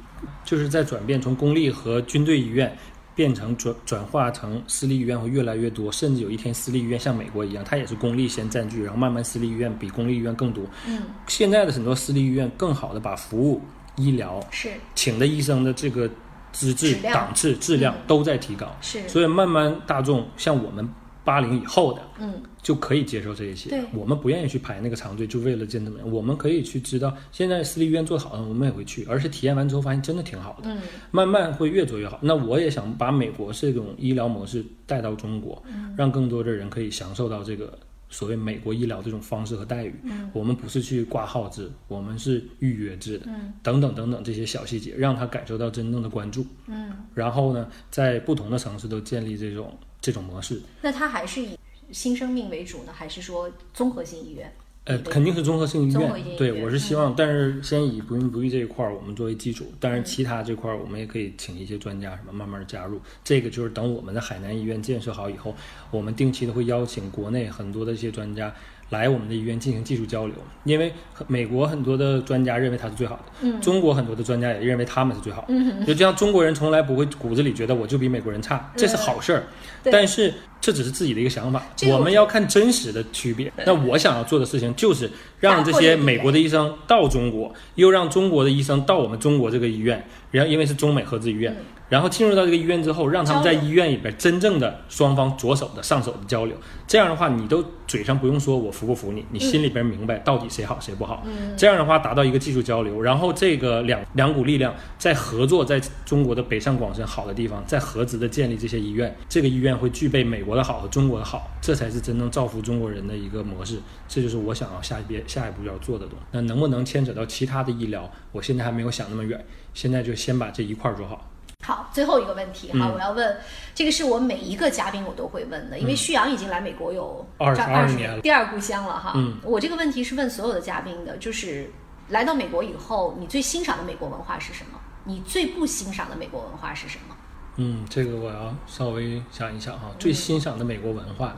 S2: 就是在转变从公立和军队医院。变成转转化成私立医院会越来越多，甚至有一天私立医院像美国一样，它也是公立先占据，然后慢慢私立医院比公立医院更多。
S1: 嗯，
S2: 现在的很多私立医院更好的把服务、医疗、
S1: 是
S2: 请的医生的这个资质档次、质量
S1: 嗯
S2: 都在提高。
S1: 是，
S2: 所以慢慢大众像我们八零以后的
S1: 嗯，
S2: 就可以接受这一些。我们不愿意去排那个长队，就为了见他们。我们可以去知道，现在私立医院做得好的，我们也会去，而且体验完之后发现真的挺好的。
S1: 嗯，
S2: 慢慢会越做越好。那我也想把美国这种医疗模式带到中国，
S1: 嗯
S2: 让更多的人可以享受到这个。所谓美国医疗这种方式和待遇，
S1: 嗯
S2: 我们不是去挂号制，我们是预约制的，
S1: 嗯
S2: 等等等等这些小细节，让他感受到真正的关注。
S1: 嗯，
S2: 然后呢，在不同的城市都建立这种这种模式。
S1: 那他还是以新生命为主呢，还是说综合性医院？
S2: 呃，肯定是综合性医。院对，我是希望，但是先以不孕不育这一块儿我们作为基础，当然其他这块儿我们也可以请一些专家什么慢慢加入。这个就是等我们的海南医院建设好以后，我们定期的会邀请国内很多的一些专家来我们的医院进行技术交流，因为美国很多的专家认为它是最好的，
S1: 嗯。
S2: 中国很多的专家也认为他们是最好的。
S1: 嗯
S2: 就这样，中国人从来不会骨子里觉得我就比美国人差，这是好事儿。但是这只是自己的一个想法，
S1: 我
S2: 我们要看真实的区别。那我想要做的事情就是让这些美国的医生到中国，又让中国的医生到我们中国这个医院，然后因为是中美合资医院，然后进入到这个医院之后，让他们在医院里边真正的双方着手的上手的交流，这样的话，你都嘴上不用说我服不服你，你心里边明白到底谁好谁不好，这样的话达到一个技术交流，然后这个两两股力量在合作，在中国的北上广深好的地方，在合资的建立这些医院，这个医院会具备美国的好和中国的好，这才是真正造福中国人的一个模式，这就是我想要下一边下一步要做的东西。那能不能牵扯到其他的医疗，我现在还没有想那么远。现在就先把这一块儿做好。
S1: 好，最后一个问题哈，我要问，这个是我每一个嘉宾我都会问的，因为旭阳已经来美国有
S2: 二十
S1: 二
S2: 十年了，
S1: 第二故乡了哈。
S2: 嗯，
S1: 我这个问题是问所有的嘉宾的，就是来到美国以后，你最欣赏的美国文化是什么？你最不欣赏的美国文化是什么？
S2: 嗯，这个我要稍微想一想哈。最欣赏的美国文化，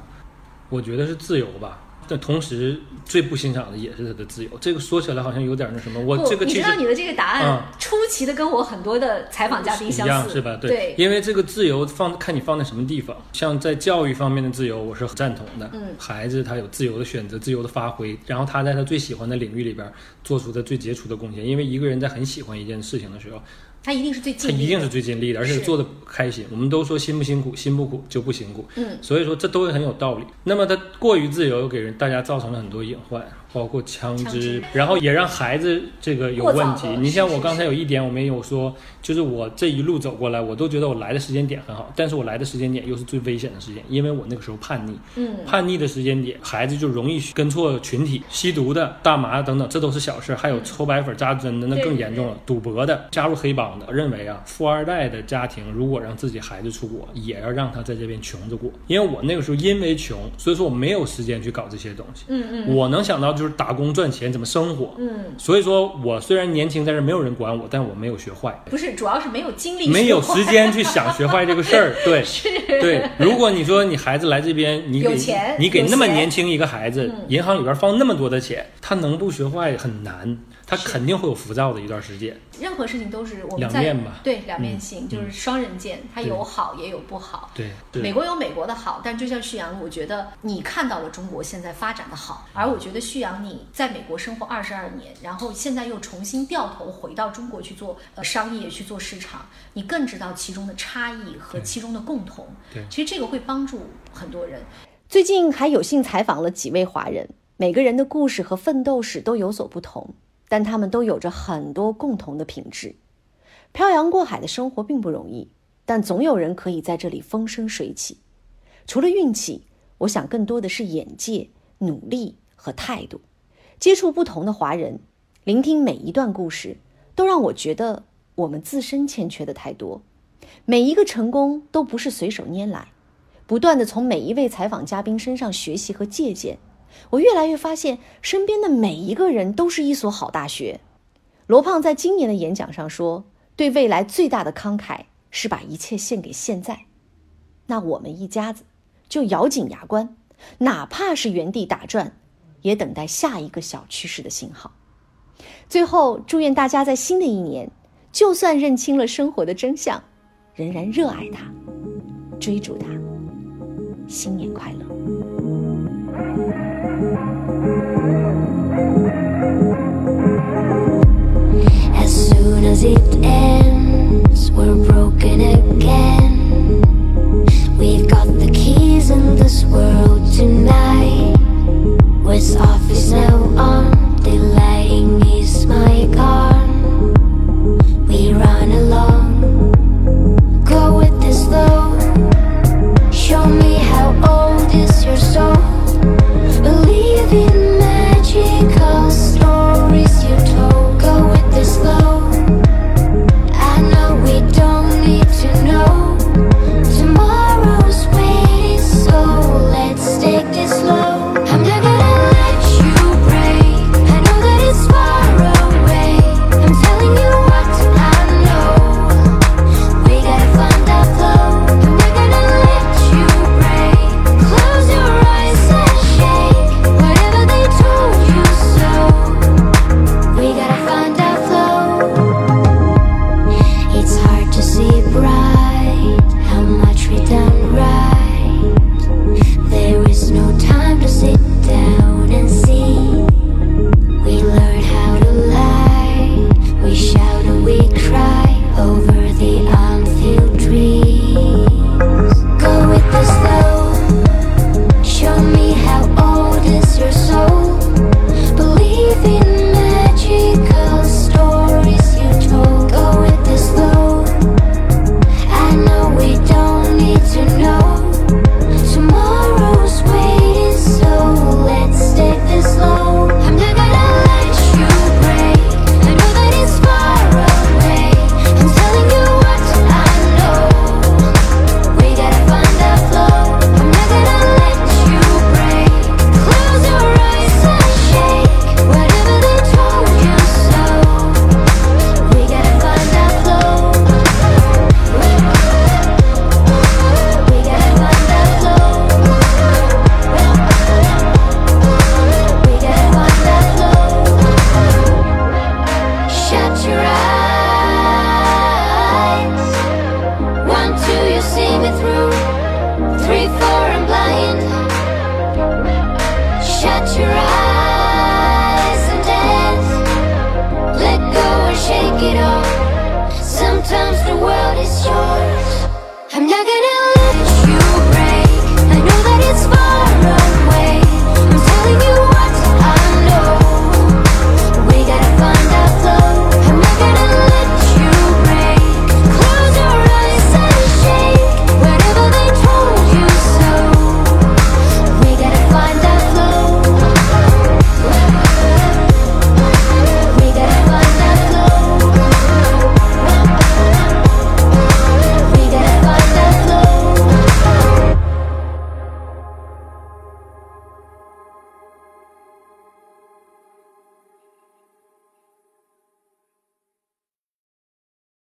S2: 我觉得是自由吧。但同时，最不欣赏的也是他的自由。这个说起来好像有点那什么。我这个
S1: 你知道你的这个答案出奇的跟我很多的采访嘉宾相
S2: 似，是吧？
S1: 对，
S2: 因为这个自由放看你放在什么地方。像在教育方面的自由，我是很赞同的。
S1: 嗯，
S2: 孩子他有自由的选择，自由的发挥，然后他在他最喜欢的领域里边做出他最杰出的贡献。因为一个人在很喜欢一件事情的时候。
S1: 他一定是最尽力，
S2: 他一定是最尽力的，而且做的开心。我们都说辛不辛苦，辛不苦就不辛苦。
S1: 嗯，
S2: 所以说这都很有道理。那么他过于自由，又给人大家造成了很多隐患。包括枪支，然后也让孩子这个有问题。你像我刚才有一点我没有说，就是我这一路走过来，我都觉得我来的时间点很好，但是我来的时间点又是最危险的时间，因为我那个时候叛逆。
S1: 嗯，
S2: 叛逆的时间点，孩子就容易跟错群体，吸毒的、大麻等等，这都是小事。还有抽白粉、扎针的，那更严重了。赌博的、加入黑帮的，认为啊，富二代的家庭如果让自己孩子出国，也要让他在这边穷着过。因为我那个时候因为穷，所以说我没有时间去搞这些东西。
S1: 嗯嗯，
S2: 我能想到就。就是打工赚钱怎么生活？
S1: 嗯，
S2: 所以说我虽然年轻，在这没有人管我，但我没有学坏。
S1: 不是，主要是没有精力，
S2: 没有时间去想学坏这个事儿。对，对。如果你说你孩子来这边，你给你给那么年轻一个孩子，银行里边放那么多的钱，他能不学坏很难。他肯定会有浮躁的一段时间。
S1: 任何事情都是我们在对两面性，就是双刃剑，它有好也有不好。
S2: 对，
S1: 美国有美国的好，但就像旭阳，我觉得你看到了中国现在发展的好，而我觉得旭阳你在美国生活二十二年，然后现在又重新掉头回到中国去做呃商业去做市场，你更知道其中的差异和其中的共同。
S2: 对，
S1: 其实这个会帮助很多人。最近还有幸采访了几位华人，每个人的故事和奋斗史都有所不同。但他们都有着很多共同的品质。漂洋过海的生活并不容易，但总有人可以在这里风生水起。除了运气，我想更多的是眼界、努力和态度。接触不同的华人，聆听每一段故事，都让我觉得我们自身欠缺的太多。每一个成功都不是随手拈来，不断的从每一位采访嘉宾身上学习和借鉴。我越来越发现，身边的每一个人都是一所好大学。罗胖在今年的演讲上说：“对未来最大的慷慨是把一切献给现在。”那我们一家子就咬紧牙关，哪怕是原地打转，也等待下一个小趋势的信号。最后，祝愿大家在新的一年，就算认清了生活的真相，仍然热爱它，追逐它。新年快乐！
S3: As soon as it ends, we're broken again. We've got the keys in this world.